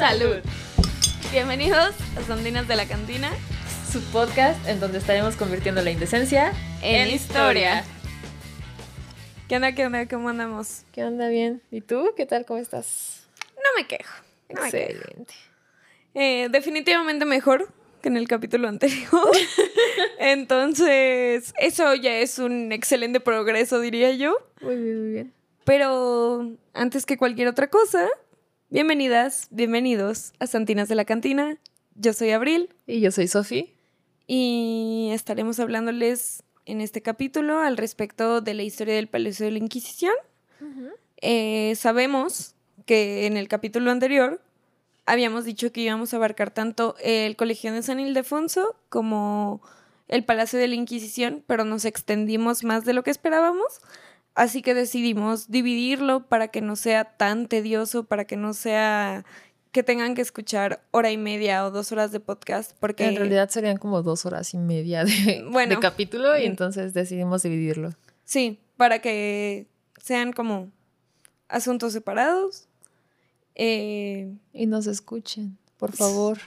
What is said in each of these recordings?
Salud. Bienvenidos a Sandinas de la Cantina, su podcast en donde estaremos convirtiendo la indecencia en, historia. ¿Qué onda, qué onda? ¿Cómo andamos? ¿Qué onda? Bien. ¿Y tú? ¿Qué tal? ¿Cómo estás? No me quejo. No me quejo. Excelente. Eh, definitivamente mejor que en el capítulo anterior. Entonces, eso ya es un excelente progreso, diría yo. Muy bien, muy bien. Pero antes que cualquier otra cosa, bienvenidas, bienvenidos a Santinas de la Cantina. Yo soy Abril Y yo soy Sofi. y estaremos hablándoles en este capítulo al respecto de la historia del Palacio de la Inquisición. Eh, sabemos que en el capítulo anterior habíamos dicho que íbamos a abarcar tanto el Colegio de San Ildefonso como el Palacio de la Inquisición, pero nos extendimos más de lo que esperábamos. Así que decidimos dividirlo para que no sea tan tedioso, para que no sea que tengan que escuchar hora y media o dos horas de podcast, porque En realidad serían como dos horas y media de, Bueno. de capítulo y Mm. entonces decidimos dividirlo. Sí, para que sean como asuntos separados. Eh, Y nos escuchen, por favor.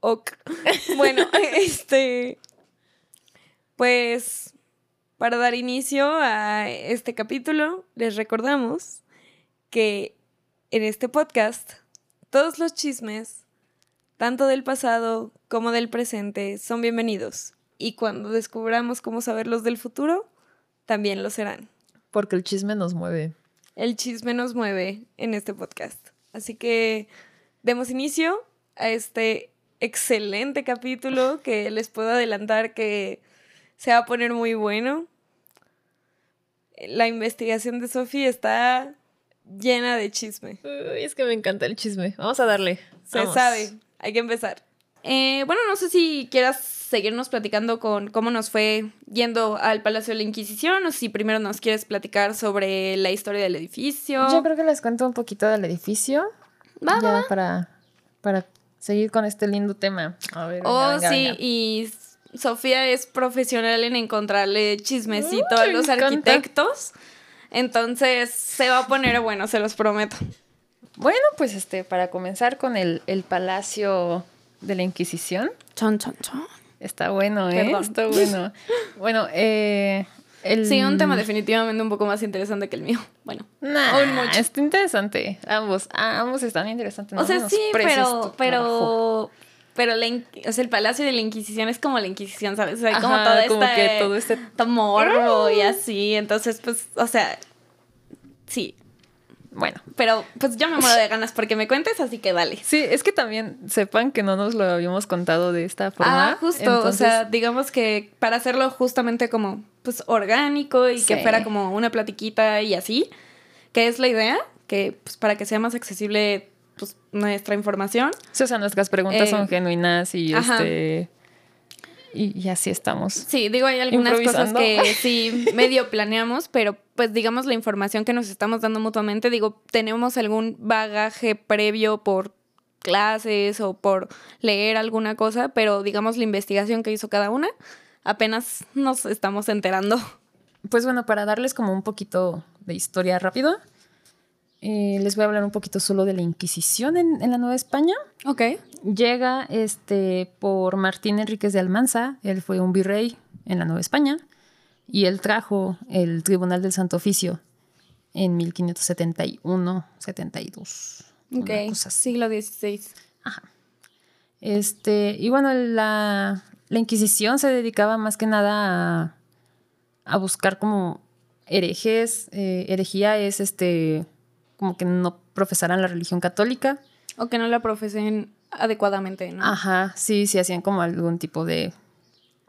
ok. Bueno, este. Pues. Para dar inicio a este capítulo, les recordamos que en este podcast todos los chismes, tanto del pasado como del presente, son bienvenidos. Y cuando descubramos cómo saberlos del futuro, también lo serán. Porque el chisme nos mueve. El chisme nos mueve en este podcast. Así que demos inicio a este excelente capítulo que les puedo adelantar que se va a poner muy bueno. La investigación de Sophie está llena de chisme. Uy, es que me encanta el chisme. Vamos a darle. Se Vamos. sabe, hay que empezar. Eh, bueno, no sé si quieras seguirnos platicando con cómo nos fue yendo al Palacio de la Inquisición o si primero nos quieres platicar sobre la historia del edificio. Yo creo que les cuento un poquito del edificio. Va, ya va, para, para seguir con este lindo tema. A ver, venga, Oh, venga, sí, venga. y Sofía es profesional en encontrarle chismecito a los arquitectos. Entonces se va a poner bueno, se los prometo. Bueno, pues este, para comenzar con el, el Palacio de la Inquisición. Chon, chon, chon. Está bueno, ¿eh? Perdón. Está bueno. Bueno, eh, el... Sí, un tema definitivamente un poco más interesante que el mío. Bueno, Nah, mucho. está interesante. Ambos, ambos están interesantes. o sea, sí, pero, pero, pero la, o sea, el Palacio de la Inquisición es como la Inquisición, ¿sabes? O sea, como como esta, que todo este- morbo y así. Entonces, pues, o sea, sí. Bueno, Pero, pues yo me muero de ganas porque me cuentes, así que dale. sí, es que también sepan que no nos lo habíamos contado de esta forma. Ah, justo, entonces- o sea, digamos que para hacerlo justamente como pues orgánico y que fuera como una platiquita y así, que es la idea, que pues para que sea más accesible pues nuestra información. Sí, o sea, nuestras preguntas Eh, son genuinas y ajá. este. Y, y así estamos. Sí, digo, hay algunas cosas que sí medio planeamos, pero pues digamos la información que nos estamos dando mutuamente, digo, tenemos algún bagaje previo por clases o por leer alguna cosa, pero digamos la investigación que hizo cada una, apenas nos estamos enterando. Pues bueno, para darles como un poquito de historia rápido, eh, les voy a hablar un poquito solo de la Inquisición en, en la Nueva España. Ok. Llega este por Martín Enríquez de Almanza, él fue un virrey en la Nueva España y él trajo el Tribunal del Santo Oficio en 1571-72. una Ok. Siglo XVI. Este, y bueno, la, la Inquisición se dedicaba más que nada a, a buscar como herejes. Eh, herejía es este, como que no profesaran la religión católica. O que no la profesen adecuadamente, ¿no? Ajá, sí, sí hacían como algún tipo de,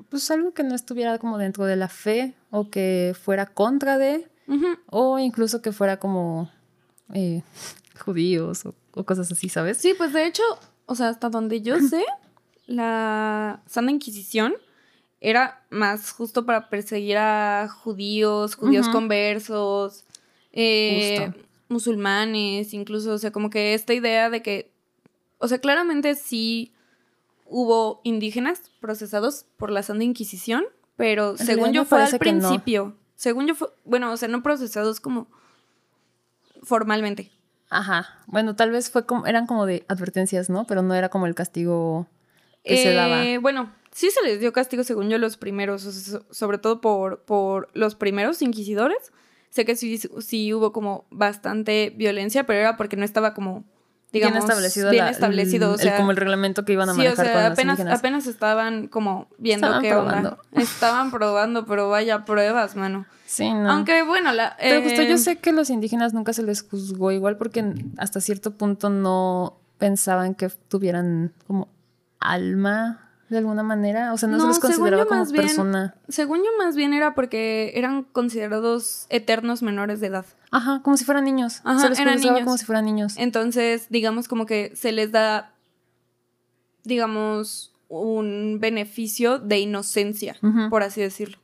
pues algo que no estuviera como dentro de la fe o que fuera contra de, o incluso que fuera como eh, judíos o, o cosas así, ¿sabes? Sí, pues de hecho, o sea, hasta donde yo sé, la Santa Inquisición era más justo para perseguir a judíos, judíos Ujú. conversos, eh, Justo. Musulmanes, incluso, o sea, como que esta idea de que, o sea, claramente sí hubo indígenas procesados por la Santa Inquisición, pero según yo fue al no. principio. Según yo fue, bueno, o sea, no procesados como formalmente. Ajá. Bueno, tal vez fue como, eran como de advertencias, ¿no? Pero no era como el castigo que se daba. Eh, bueno, sí se les dio castigo según yo los primeros, sobre todo por, por los primeros inquisidores. Sé que sí, sí hubo como bastante violencia, pero era porque no estaba como, digamos, bien establecido, bien la- establecido, el- o sea, el- como el reglamento que iban a sí, o manejar sea, con apenas, apenas estaban como viendo Estaban qué onda. probando. Estaban probando, pero vaya pruebas, mano. Sí, no. Aunque bueno, la... Pero justo eh, yo sé que los indígenas nunca se les juzgó igual porque hasta cierto punto no pensaban que tuvieran como alma de alguna manera. O sea, no, se No, según consideraba como bien- persona. Según yo más bien era porque eran considerados eternos menores de edad. Ajá, como si fueran niños. Ajá, se eran niños. como si fueran niños. Entonces, digamos como que se les da, digamos, un beneficio de inocencia, por así decirlo.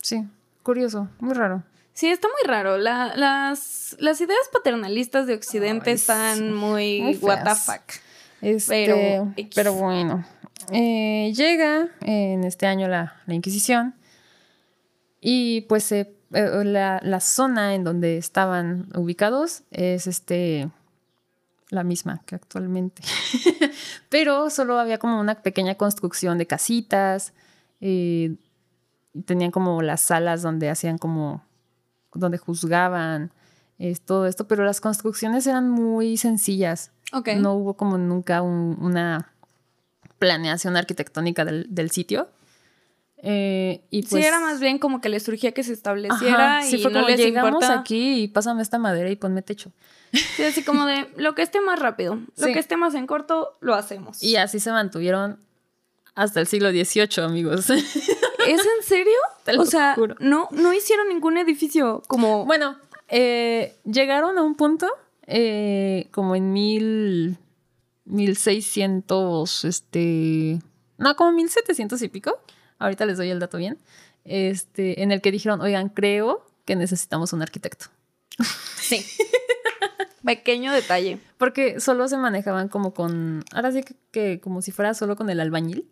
Sí, curioso, muy raro. Sí, está muy raro. La- las, las ideas paternalistas de Occidente Ay, están sí. muy, Muy what the feas. fuck. Este, Pero pero, bueno. Eh, llega en este año la, la Inquisición y pues se- eh, la, la zona en donde estaban ubicados es este la misma que actualmente. pero solo había como una pequeña construcción de casitas. eh, y tenían como las salas donde hacían como donde juzgaban es, todo esto, pero las construcciones eran muy sencillas. Ok. No hubo como nunca un- una planeación arquitectónica del, del sitio. Eh, y pues, sí, era más bien como que les surgía que se estableciera Ajá, y fue no como les llegamos importa. aquí y pásame esta madera y ponme techo. Sí, así como de lo que esté más rápido, lo Sí. que esté más en corto, lo hacemos. Y así se mantuvieron hasta el siglo XVIII, amigos. ¿Es en serio? Te lo o sea, juro. no, no hicieron ningún edificio como. Bueno, eh, llegaron a un punto eh, como en mil, 1600, este, no, como 1700 y pico. Ahorita les doy el dato bien. Este, en el que dijeron, oigan, creo que necesitamos un arquitecto. Sí. Pequeño detalle. Porque solo se manejaban como con, ahora sí que, que como si fuera solo con el albañil.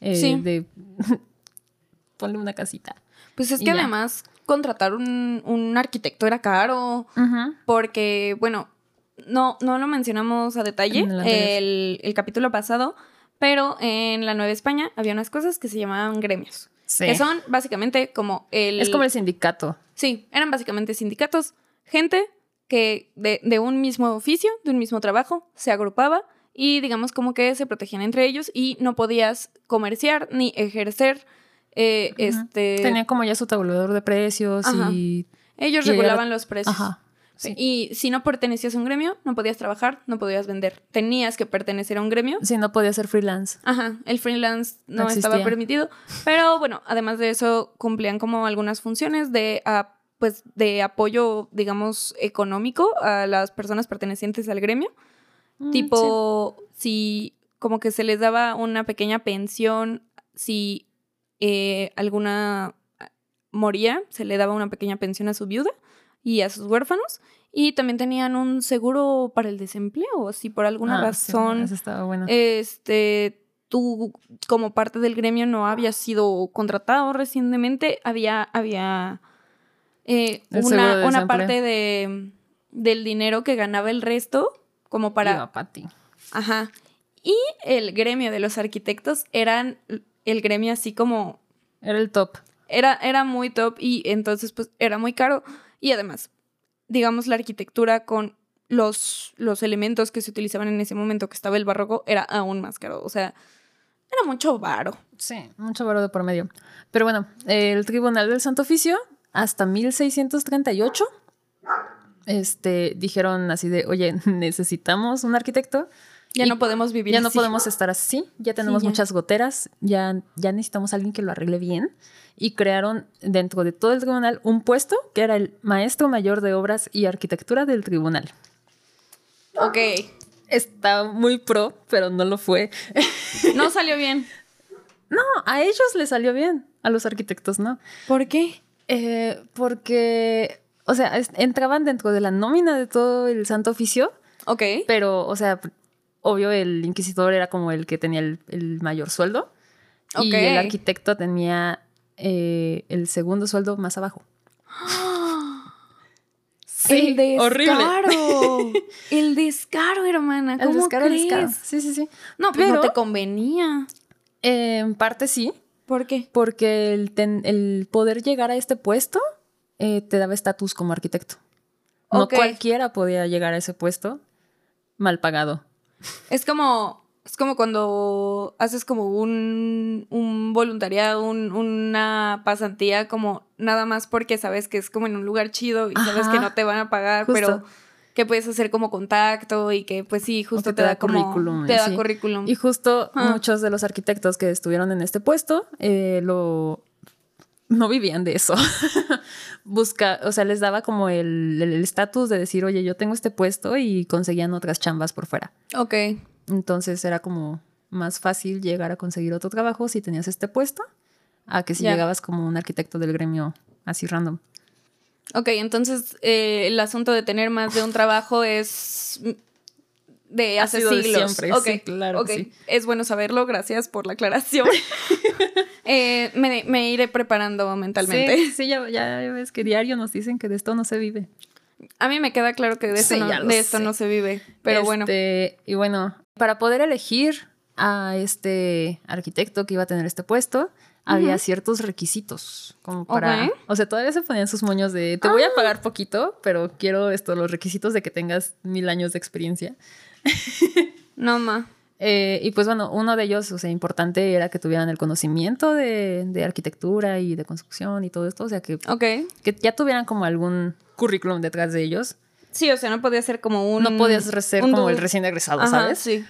eh, Sí. De, ponle una casita. Pues es que ya. además contratar un, un arquitecto era caro. Porque, bueno, no, no lo mencionamos a detalle el el, el capítulo pasado, pero en la Nueva España había unas cosas que se llamaban gremios. Sí. Que son básicamente como el. Es como el sindicato. Sí, eran básicamente sindicatos, gente que de, de un mismo oficio, de un mismo trabajo, se agrupaba y digamos como que se protegían entre ellos y no podías comerciar ni ejercer. eh, este, Tenía como ya su tabulador de precios Ajá. y... ellos y era- regulaban los precios. Ajá. Sí. Y si no pertenecías a un gremio, no podías trabajar, no podías vender. Tenías que pertenecer a un gremio. Sí, no podía ser freelance. Ajá, el freelance no, No estaba permitido, pero bueno, además de eso cumplían como algunas funciones de ah, pues de apoyo, digamos, económico a las personas pertenecientes al gremio. Mm, tipo, si como que se les daba una pequeña pensión si eh, alguna moría, se le daba una pequeña pensión a su viuda y a sus huérfanos. Y también tenían un seguro para el desempleo, si por alguna Ah, sí, razón eso estaba bueno. este, tú como parte del gremio no habías sido contratado recientemente, había, había eh, una, de una parte de, del dinero que ganaba el resto como para... Iba pa' ti. Ajá. Y el gremio de los arquitectos eran el gremio así como... Era el top. Era, era muy top y entonces pues era muy caro. Y además, digamos, la arquitectura con los, los elementos que se utilizaban en ese momento, que estaba el barroco, era aún más caro. O sea, era mucho varo. Sí, mucho varo de por medio. Pero bueno, el Tribunal del Santo Oficio, hasta 1638, este, dijeron así de, oye, necesitamos un arquitecto. Ya no podemos vivir Ya no podemos estar así, ya tenemos ya. muchas goteras, ya, ya necesitamos a alguien que lo arregle bien. Y crearon dentro de todo el tribunal un puesto que era el maestro mayor de obras y arquitectura del tribunal. Ok. Está muy pro, pero no lo fue. No salió bien. No, a ellos les salió bien, a los arquitectos no. ¿Por qué? Eh, porque, o sea, entraban dentro de la nómina de todo el santo oficio, Ok. pero, o sea, obvio el inquisidor era como el que tenía el, el mayor sueldo y el arquitecto tenía eh, el segundo sueldo más abajo. Sí, el descaro. horrible. el descaro, hermana. El ¿Cómo descaro, el crees? descaro. Sí, sí, sí. No, pues no Pero- te convenía. Eh, en parte sí, ¿Por qué? porque el, ten- el poder llegar a este puesto eh, te daba estatus como arquitecto. No cualquiera podía llegar a ese puesto mal pagado. Es como, es como cuando haces como un, un voluntariado, un- una pasantía, como nada más porque sabes que es como en un lugar chido y sabes Ajá. que no te van a pagar, Justo. pero que puedes hacer como contacto y que pues sí, justo te, te da, da como currículum, te da sí. currículum. Y justo Ah. muchos de los arquitectos que estuvieron en este puesto eh, lo no vivían de eso. Busca, o sea, les daba como el el estatus de decir, oye, yo tengo este puesto y conseguían otras chambas por fuera. Ok. Entonces era como más fácil llegar a conseguir otro trabajo si tenías este puesto a que si llegabas como un arquitecto del gremio así random. Ok, entonces eh, el asunto de tener más de un trabajo es de Ha hace de siglos. siempre, Ok, sí, claro sí. Es bueno saberlo, gracias por la aclaración. Eh, me, me iré preparando mentalmente. Sí, sí, ya, ya ves que diario nos dicen que de esto no se vive. A mí me queda claro que de esto, no, de esto no se vive, pero bueno. Este, Y bueno, para poder elegir a este arquitecto que iba a tener este puesto, había ciertos requisitos. Como para. O sea, todavía se ponían sus moños de te voy a pagar poquito, pero quiero esto, los requisitos de que tengas mil años de experiencia. No, ma. Eh, y pues bueno, uno de ellos, o sea, importante era que tuvieran el conocimiento de, de arquitectura y de construcción y todo esto, o sea, que, ya tuvieran como algún currículum detrás de ellos. Sí, o sea, no podía ser como un. no podías ser como el recién egresado, Ajá, ¿sabes? Sí.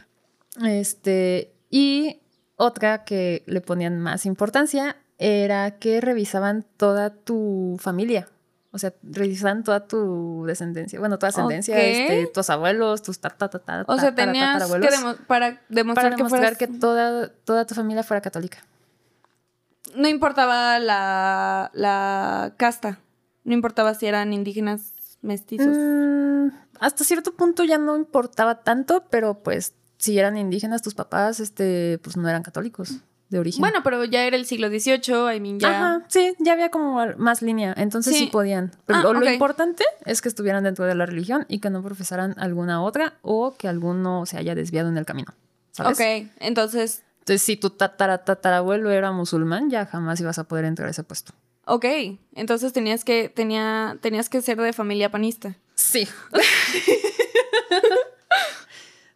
Este, y otra que le ponían más importancia era que revisaban toda tu familia. O sea, revisaban toda tu descendencia. Bueno, tu ascendencia, este, tus abuelos, tus ta, ta, ta, ta, O sea, tenías que tatarabuelos, demo- para demostrar, para demostrar que, toda, toda tu familia fuera católica. no importaba la, la casta. No importaba si eran indígenas mestizos. Mm, hasta cierto punto ya no importaba tanto, pero pues si eran indígenas tus papás, este, pues no eran católicos de origen. Bueno, pero ya era el siglo XVIII, I mean, ya. Ajá, sí, ya había como más línea, entonces sí, Sí. podían. Pero Ah, lo, importante es que estuvieran dentro de la religión y que no profesaran alguna otra o que alguno se haya desviado en el camino. ¿sabes? Ok, entonces, Entonces, si tu tatara, tatarabuelo era musulmán, ya jamás ibas a poder entrar a ese puesto. ok. Entonces tenías que, tenía, tenías que ser de familia panista. Sí.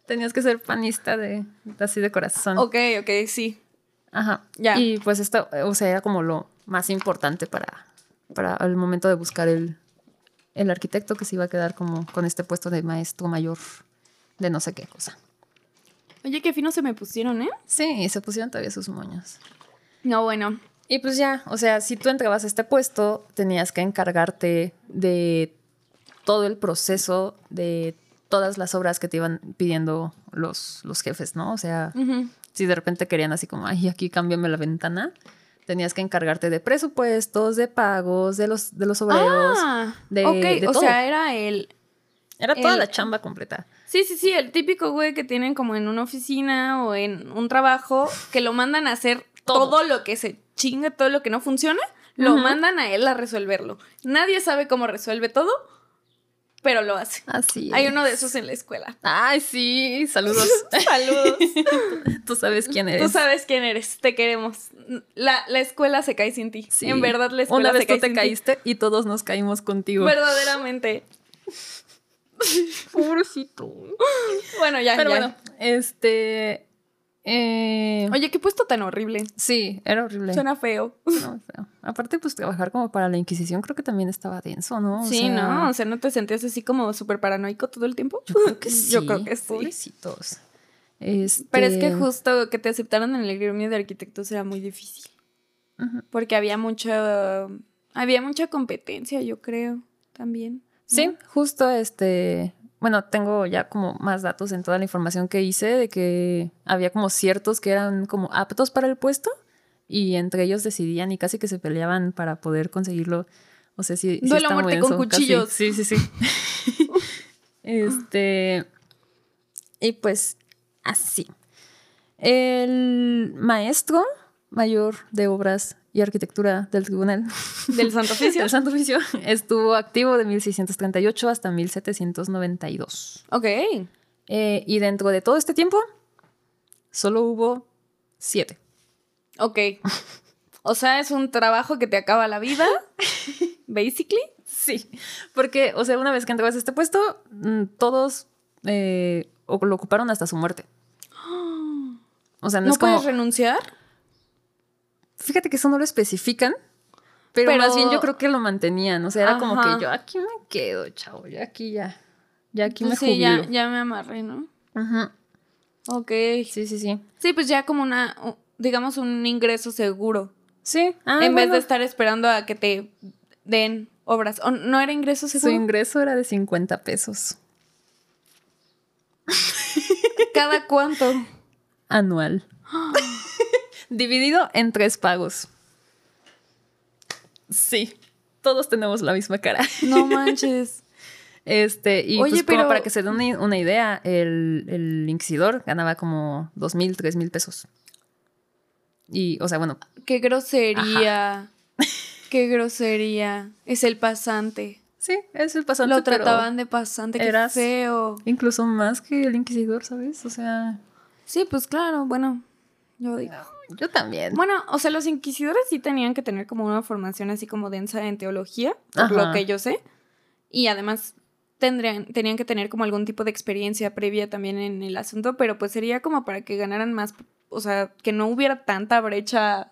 Tenías que ser panista de así de corazón. Ok, ok, sí. Ajá. Ya. Y pues esto, o sea, era como lo más importante para, para el momento de buscar el, el arquitecto que se iba a quedar como con este puesto de maestro mayor de no sé qué cosa. Oye, qué fino se me pusieron, ¿eh? Sí, se pusieron todavía sus moños. No, bueno. Y pues ya, o sea, si tú entrabas a este puesto, tenías que encargarte de todo el proceso de todas las obras que te iban pidiendo los, los jefes, ¿no? O sea. Si de repente querían así como, ay, aquí cámbiame la ventana, tenías que encargarte de presupuestos, de pagos, de los, de los obreros. Ah, de- de o todo. sea, era el... Era toda el- la chamba completa. Sí, sí, sí, el típico güey que tienen como en una oficina o en un trabajo que lo mandan a hacer Todo. todo, lo que se chinga, todo lo que no funciona, lo mandan a él a resolverlo. Nadie sabe cómo resuelve todo, pero lo hace. Así. Hay es. uno de esos en la escuela. Ay, sí, saludos. Saludos. Tú sabes quién eres. Tú sabes quién eres, te queremos. La, la escuela se cae sin ti. Sí. En verdad, la escuela Una vez se cae tú te sin ti. caíste y todos nos caímos contigo. Verdaderamente. Pobrecito. Bueno, ya, Pero ya. bueno, este. Eh, Oye, qué puesto tan horrible. sí, era horrible. Suena feo. No, feo. Aparte, pues trabajar como para la Inquisición creo que también estaba denso, ¿no? O sí, sea, ¿no? O sea, ¿no te sentías así como súper paranoico todo el tiempo? Yo creo que sí. Yo creo que sí. Pobrecitos. Este, Pero es que justo que te aceptaran en el gremio de arquitectos era muy difícil. Porque había mucha. Había mucha competencia, yo creo, también. ¿no? Sí, justo este. Bueno, tengo ya como más datos en toda la información que hice de que había como ciertos que eran como aptos para el puesto y entre ellos decidían y casi que se peleaban para poder conseguirlo. O sea, sí. sí Duelo a muerte con casi. cuchillos. Sí, sí, sí. este. Y pues así. El maestro mayor de obras y Arquitectura del Tribunal del Santo Oficio. del Santo Oficio estuvo activo de 1638 hasta 1792. Ok. Eh, y dentro de todo este tiempo, solo hubo siete. Ok. O sea, es un trabajo que te acaba la vida, basically. Sí, porque, o sea, una vez que entrabas a este puesto, mm, todos eh, lo ocuparon hasta su muerte. O sea, no, ¿No es como... puedes renunciar? Fíjate que eso no lo especifican, pero, Pero- más bien yo creo que lo mantenían. O sea, era como Ajá. que yo aquí me quedo, chavo, yo aquí ya, ya aquí me sí, ya, jubilo. ya me amarré, ¿no? Ujú. Ok. Sí, sí, sí. Sí, pues ya como una, digamos, un ingreso seguro. Sí, ah, en vez de estar esperando a que te den obras. ¿O no era ingreso su seguro? ingreso era de 50 pesos ¿Cada cuánto? anual. Dividido en tres pagos. Sí, todos tenemos la misma cara. No manches. Este, y Oye, pues como pero- para que se den una, una idea, el, el inquisidor ganaba como dos mil, tres mil pesos. Y, o sea, bueno, Qué grosería. Qué grosería. Es el pasante. sí, es el pasante, Lo trataban de pasante, qué eras- feo. incluso más que el inquisidor, ¿sabes? O sea, Sí, pues claro, bueno. Yo digo. Yo también. Bueno, o sea, los inquisidores sí tenían que tener como una formación así como densa en teología, por Ajá. lo que yo sé. Y además tendrían, tenían que tener como algún tipo de experiencia previa también en el asunto, pero pues sería como para que ganaran más, o sea, que no hubiera tanta brecha.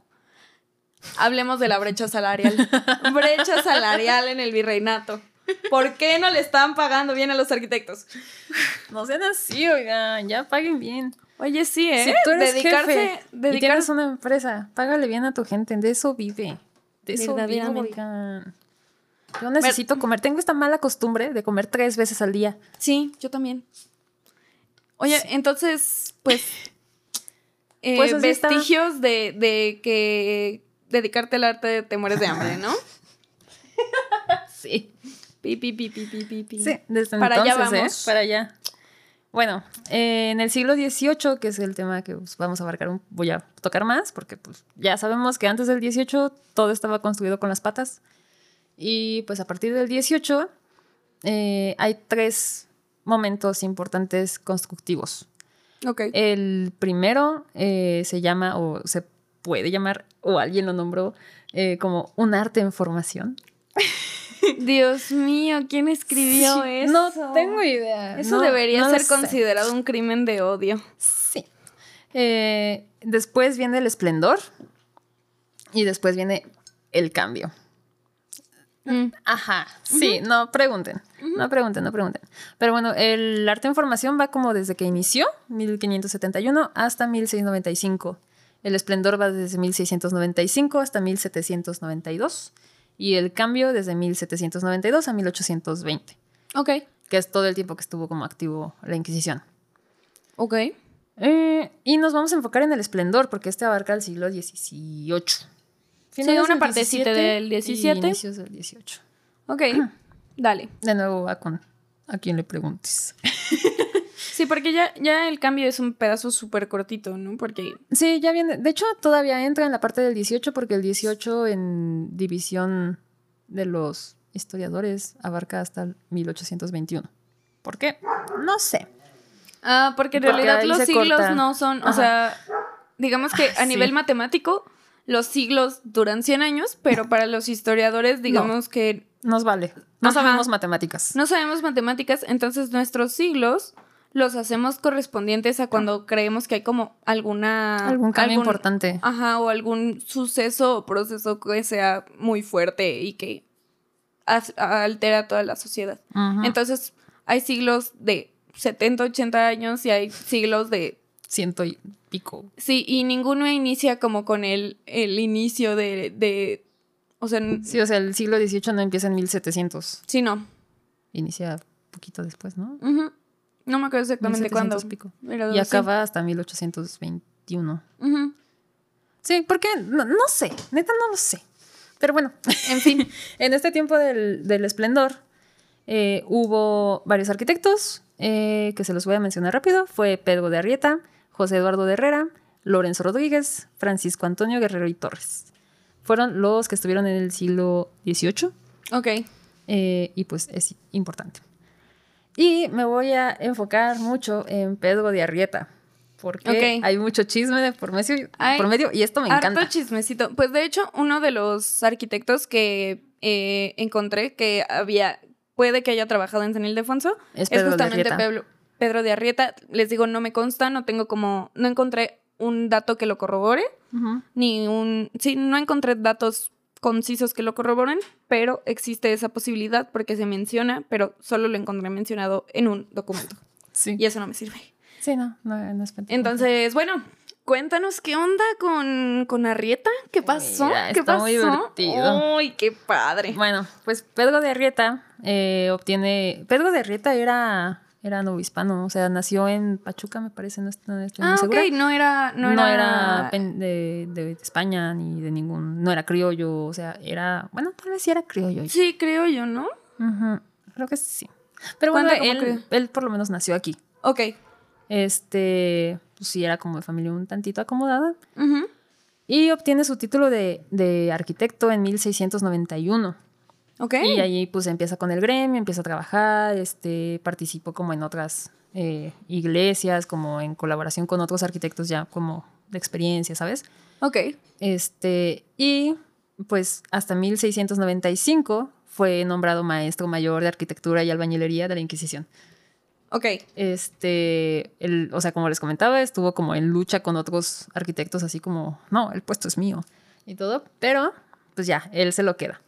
Hablemos de la brecha salarial. brecha salarial en el virreinato. ¿Por qué no le están pagando bien a los arquitectos? No sean así, oigan, ya paguen bien. Oye, sí, ¿eh? Si tú eres dedicarse, jefe y dedicarse tienes una empresa, págale bien a tu gente, de eso vive. De eso oigan. Yo necesito comer, tengo esta mala costumbre de comer tres veces al día. Sí, yo también. Oye, entonces, pues, eh, Pues está. vestigios de, de que dedicarte al arte te mueres de hambre, ¿no? Sí. Pi, pi, pi, pi, pi, pi, pi. Sí, desde Para allá ¿eh? vamos. Para allá. Bueno, eh, en el siglo XVIII, que es el tema que pues, vamos a abarcar, un- voy a tocar más, porque pues, ya sabemos que antes del XVIII todo estaba construido con las patas. Y pues a partir del XVIII eh, hay tres momentos importantes constructivos. Ok. El primero eh, se llama, o se puede llamar, o alguien lo nombró, eh, como un arte en formación. Dios mío, ¿quién escribió Sí, eso? No tengo idea. Eso No- debería no ser sé. considerado un crimen de odio. Sí. Eh, después viene el esplendor y después viene el cambio. Mm. Ajá, sí, no pregunten, no pregunten, no pregunten. Pero bueno, el arte en formación va como desde que inició, 1571, hasta 1695. El esplendor va desde 1695 hasta 1792 y el cambio desde 1792 a 1820, Ok, que es todo el tiempo que estuvo como activo la Inquisición. ok. Eh, y nos vamos a enfocar en el esplendor, porque este abarca el siglo XVIII. Finales una del partecita 17 del 17. inicios del 18. Ok, dale. De nuevo va con a quien le preguntes. Sí, porque ya, ya el cambio es un pedazo súper cortito, ¿no? Porque Sí, ya viene. De hecho, todavía entra en la parte del 18, porque el 18 en división de los historiadores abarca hasta el 1821. ¿Por qué? No sé. Ah, porque en Porque realidad los siglos corta. no son, o sea, digamos que Ah, a nivel matemático los siglos duran 100 años, pero para los historiadores digamos que Nos vale. No Ajá. sabemos matemáticas. no sabemos matemáticas, entonces nuestros siglos los hacemos correspondientes a cuando creemos que hay como alguna Algún cambio algún- importante. Ajá, o algún suceso o proceso que sea muy fuerte y que altera toda la sociedad. Entonces, hay siglos de 70, 80 años y hay siglos de... Ciento y pico. Sí, y ninguno inicia como con el, el inicio de, de... O sea, Sí, o sea, el siglo XVIII no empieza en 1700. sí, no. Inicia poquito después, ¿no? Ujú. No me acuerdo exactamente 1700 cuándo. pico. pero Y sí. acaba hasta 1821. Ujú. Sí, porque no, no sé, neta no lo sé. Pero bueno, En fin. en este tiempo del, del esplendor eh, hubo varios arquitectos eh, que se los voy a mencionar rápido. Fue Pedro de Arrieta, José Eduardo de Herrera, Lorenzo Rodríguez, Francisco Antonio Guerrero y Torres. fueron los que estuvieron en el siglo XVIII. Ok. eh, y pues es importante. Y me voy a enfocar mucho en Pedro de Arrieta. Porque hay mucho chisme de por medio, Hay por medio y esto me Harto encanta. chismecito. Pues de hecho, uno de los arquitectos que eh, encontré que había, puede que haya trabajado en San Ildefonso, Es es, Pedro justamente. Pedro, Pedro de Arrieta. Les digo, no me consta, no tengo como, no encontré un dato que lo corrobore, ni un, sí, no encontré datos concisos que lo corroboren, pero existe esa posibilidad porque se menciona, pero solo lo encontré mencionado en un documento. Sí. Y eso no me sirve. Sí, no, no, no es pentecostal. Entonces, bueno, cuéntanos qué onda con, con Arrieta. ¿Qué pasó? Mira, ¿Qué está pasó? muy divertido. ¡Ay, qué padre! Bueno, pues Pedro de Arrieta eh, obtiene. Pedro de Arrieta era, era novohispano, o sea, nació en Pachuca, me parece, no estoy, no estoy muy Ah, segura. ok, no era. No, No, era. de, de España ni de ningún. No era criollo, o sea, era. Bueno, tal vez sí era criollo. Sí, creo yo, ¿no? Ujú, Creo que sí. Pero bueno, él, criollo. él por lo menos nació aquí. Ok. Este, pues sí, era como de familia un tantito acomodada. Ujú. Y obtiene su título de, de arquitecto en 1691. Y allí pues empieza con el gremio, empieza a trabajar, este, participó como en otras eh, iglesias, como en colaboración con otros arquitectos ya como de experiencia, ¿sabes? Ok. Este, y pues hasta 1695 fue nombrado maestro mayor de arquitectura y albañilería de la Inquisición. Ok. Este, él, o sea, como les comentaba, estuvo como en lucha con otros arquitectos, así como, no, el puesto es mío y todo, pero pues ya, él se lo queda,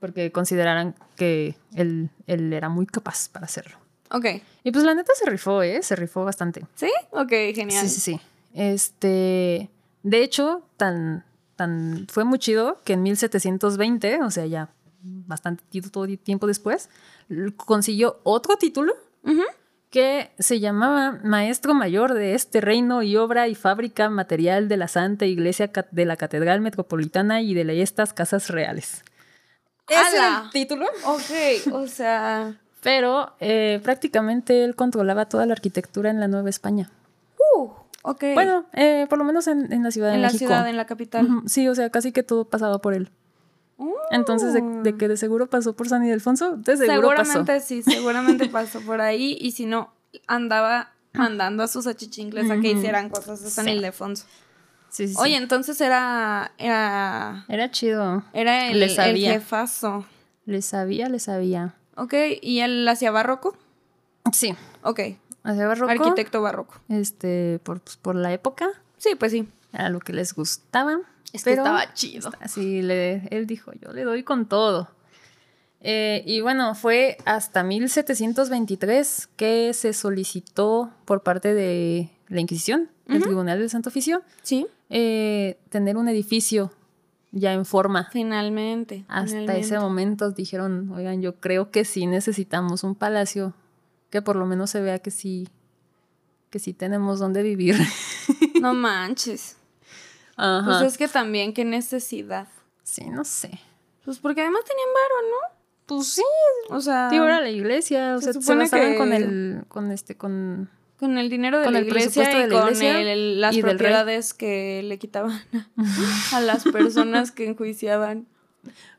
porque consideraran que él, él era muy capaz para hacerlo. Ok. Y pues la neta se rifó, ¿eh? Se rifó bastante. ¿Sí? Ok, genial. Sí, sí, sí. Este, de hecho, tan, tan, fue muy chido que en 1720, o sea, ya bastante todo tiempo después, consiguió otro título que se llamaba Maestro Mayor de este reino y obra y fábrica material de la Santa Iglesia de la Catedral Metropolitana y de estas casas reales. ¡Hala! el título. Ok, o sea. Pero eh, prácticamente él controlaba toda la arquitectura en la Nueva España. Uh, ok. Bueno, eh, por lo menos en, en la Ciudad de en la México. ciudad, en la capital. Sí, o sea, casi que todo pasaba por él. Entonces, de, de que de seguro pasó por San Ildefonso, de seguro pasó. seguramente sí, seguramente pasó por ahí. Y si no, andaba mandando a sus achichincles a que hicieran cosas de San Sí. Ildefonso. Sí, sí, sí. Oye, entonces era. Era. Era chido. Era el, Le el sabía. jefazo. Le sabía, le sabía. Ok, ¿y él hacía barroco? Sí. Ok, Hacía barroco. arquitecto barroco. Este, por, pues, por la época, Sí, pues sí. era lo que les gustaba. Es que estaba chido. Así le, él dijo, yo le doy con todo. Eh, y bueno, fue hasta 1723 que se solicitó por parte de la Inquisición, el Tribunal del Santo Oficio, Sí, eh, tener un edificio ya en forma. finalmente. Hasta finalmente. ese momento dijeron, oigan, yo creo que sí necesitamos un palacio que por lo menos se vea que sí, que sí tenemos donde vivir. No manches. Ajá. Pues es que también, qué necesidad. Sí, no sé. Pues porque además tenían varo, Pues sí, ¿no? O sea, Digo, era la iglesia, o se sea, se supone basaban que- con el, con este, con... con el dinero de con la el iglesia presupuesto y de la con iglesia el- las y del rey. propiedades que le quitaban a las personas que enjuiciaban.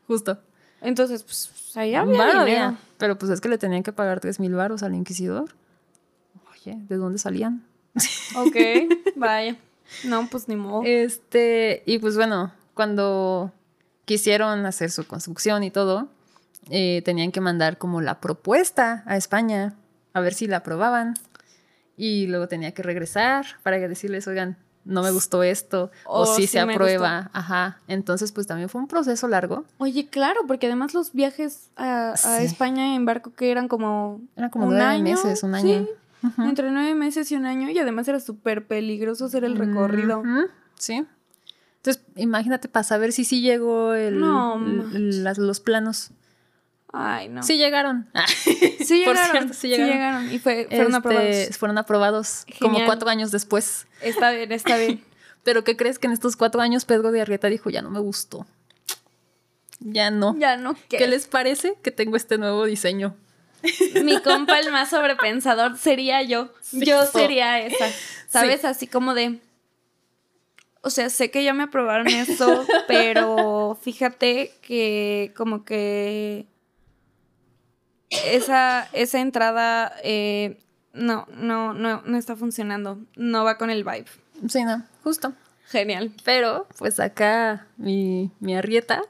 Justo. Entonces, pues ahí había Varo dinero. Pero pues es que le tenían que pagar tres mil varos al inquisidor. Oye, ¿de dónde salían? Ok, vaya. No, pues ni modo. Este, y pues bueno, cuando quisieron hacer su construcción y todo, eh, tenían que mandar como la propuesta a España a ver si la aprobaban. Y luego tenía que regresar para decirles, oigan, no me gustó esto, o, O si sí se aprueba. Ajá. Entonces, pues también fue un proceso largo. Oye, claro, porque además los viajes a, a Sí. España en barco que eran como como un nueve año, meses, un sí, año. Ujú. entre nueve meses y un año y además era súper peligroso hacer el recorrido. Sí. Entonces, imagínate para saber si sí llegó el, No l- manches. las- los planos. Ay, no. Sí llegaron. Sí Por llegaron, cierto, sí sí llegaron. llegaron. Y fue, fueron Este, aprobados. Fueron aprobados como cuatro años después. Está bien, está bien. Pero ¿qué crees que en estos cuatro años Pedro de Arrieta dijo, ya no me gustó? Ya no. ya no ¿Qué les parece que tengo este nuevo diseño? Mi compa, el más sobrepensador, sería yo. yo sería esa. ¿Sabes? Así como de. O sea, sé que ya me aprobaron eso, pero fíjate que como que esa, esa entrada eh, no, no, no, no está funcionando. No va con el vibe. Sí, no, justo. Genial. Pero, pues acá mi, mi arrieta.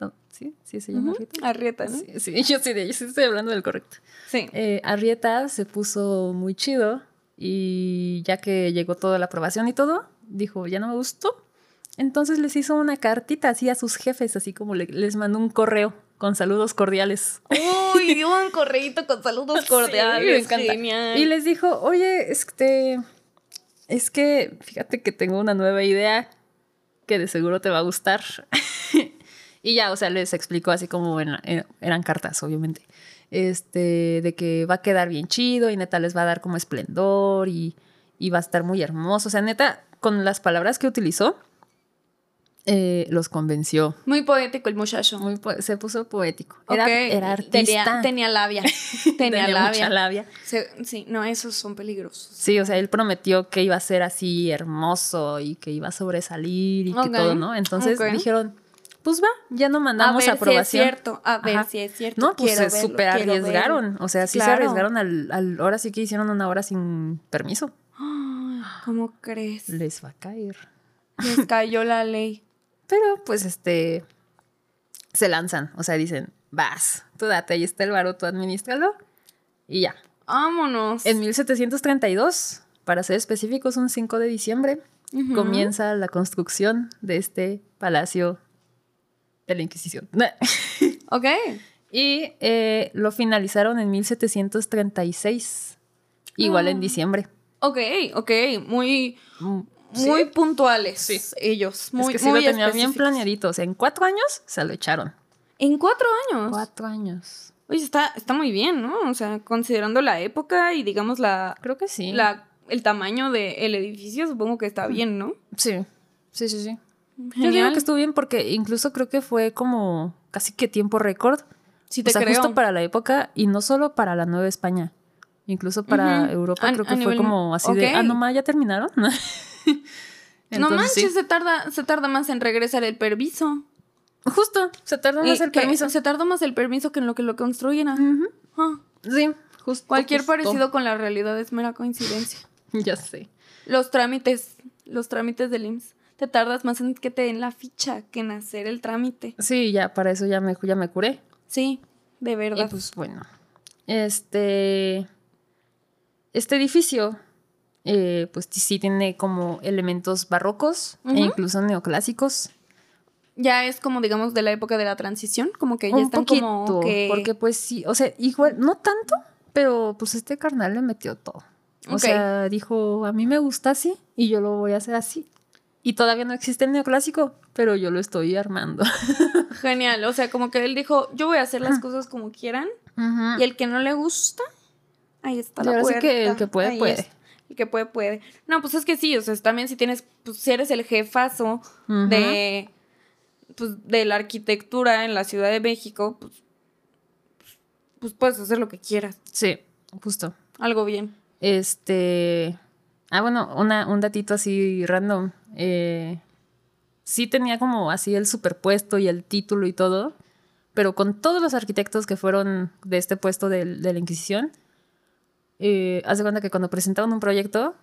No, ¿Sí? ¿Sí se llama arrieta? Arrieta, ¿no? Sí, sí, yo sí, yo sí estoy hablando del correcto. Sí. Eh, Arrieta se puso muy chido y ya que llegó toda la aprobación y todo, dijo, ya no me gustó. Entonces les hizo una cartita así a sus jefes, así como le- les mandó un correo con saludos cordiales. Uy, dio un correíto con saludos cordiales. Sí, me encanta. Genial. Y les dijo, oye, este, es que fíjate que tengo una nueva idea que de seguro te va a gustar. y ya, o sea, les explicó así como en- en- eran cartas, obviamente. Este, de que va a quedar bien chido y neta les va a dar como esplendor y, y va a estar muy hermoso. O sea, neta, con las palabras que utilizó, eh, los convenció. Muy poético el muchacho. Muy po- se puso poético. Era, Ok, era artista. Tenía, tenía labia. Tenía, Tenía labia. mucha labia. Se- sí, no, esos son peligrosos. Sí, o sea, él prometió que iba a ser así hermoso y que iba a sobresalir y que todo, ¿no? Entonces dijeron, pues va, ya no A mandamos ver aprobación. si es cierto. A ver Ajá. si es cierto. No, pues Quiero se verlo, súper quiero arriesgaron. verlo. O sea, sí se arriesgaron al, al- Ahora sí que hicieron una hora sin permiso. ¿Cómo crees? Les va a caer. Les cayó la ley. Pero pues este. Se lanzan. O sea, dicen, vas, tú date, ahí está el varo, tú administralo. Y ya. Vámonos. En 1732, para ser específicos, un 5 de diciembre, comienza la construcción de este palacio de la Inquisición. Ok. y eh, lo finalizaron en 1736, igual en Ah. diciembre. Ok, ok. Muy, Mm, muy sí. puntuales Sí. ellos. Muy, es que sí muy lo tenía bien específicos. planeadito. O sea, en cuatro años se lo echaron. En cuatro años. Cuatro años. Oye, está, está muy bien, ¿no? O sea, considerando la época y digamos la, Creo que sí. la el tamaño del edificio, supongo que está bien, ¿no? Sí, sí, sí, sí. Yo digo que estuvo bien porque incluso creo que fue como casi que tiempo récord. Sí, te o sea, creo. justo para la época y no solo para la Nueva España. Incluso para. Europa A- creo que fue nivel- como así de, ah, no ma, ya terminaron. no Entonces, manches, sí. se tarda, se tarda más en regresar el permiso. Justo, se tardó más el permiso. Se tardó más el permiso que en lo que lo construyen. ah. Sí, justo. Cualquier justo. parecido con la realidad es mera coincidencia. Ya sé. Los trámites, los trámites del IMSS. Te tardas más en que te den la ficha que en hacer el trámite. Sí, ya para eso ya me, ya me curé. Sí, de Y verdad. pues bueno, este, este edificio, eh, pues sí tiene como elementos barrocos e incluso neoclásicos. ya es como, digamos, de la época de la transición, como que ya Un están poquito, como que... porque pues sí, o sea, igual, no tanto, pero pues este carnal le metió todo. O sea, dijo, a mí me gusta así y yo lo voy a hacer así. Y todavía no existe el neoclásico, pero yo lo estoy armando. Genial, o sea, como que él dijo, yo voy a hacer las cosas como quieran, y el que no le gusta, ahí está Y la ahora sí puerta. que el que puede, Ahí puede. El que puede, puede. No, pues es que sí, o sea, también si tienes, pues si eres el jefazo de, pues, de la arquitectura en la Ciudad de México, pues, pues puedes hacer lo que quieras, Sí, justo. algo bien. Este. Ah, bueno, una, un datito así random. Eh, sí tenía como así el superpuesto y el título y todo, pero con todos los arquitectos que fueron de este puesto de, la Inquisición, eh, haz de cuenta que cuando presentaban un proyecto,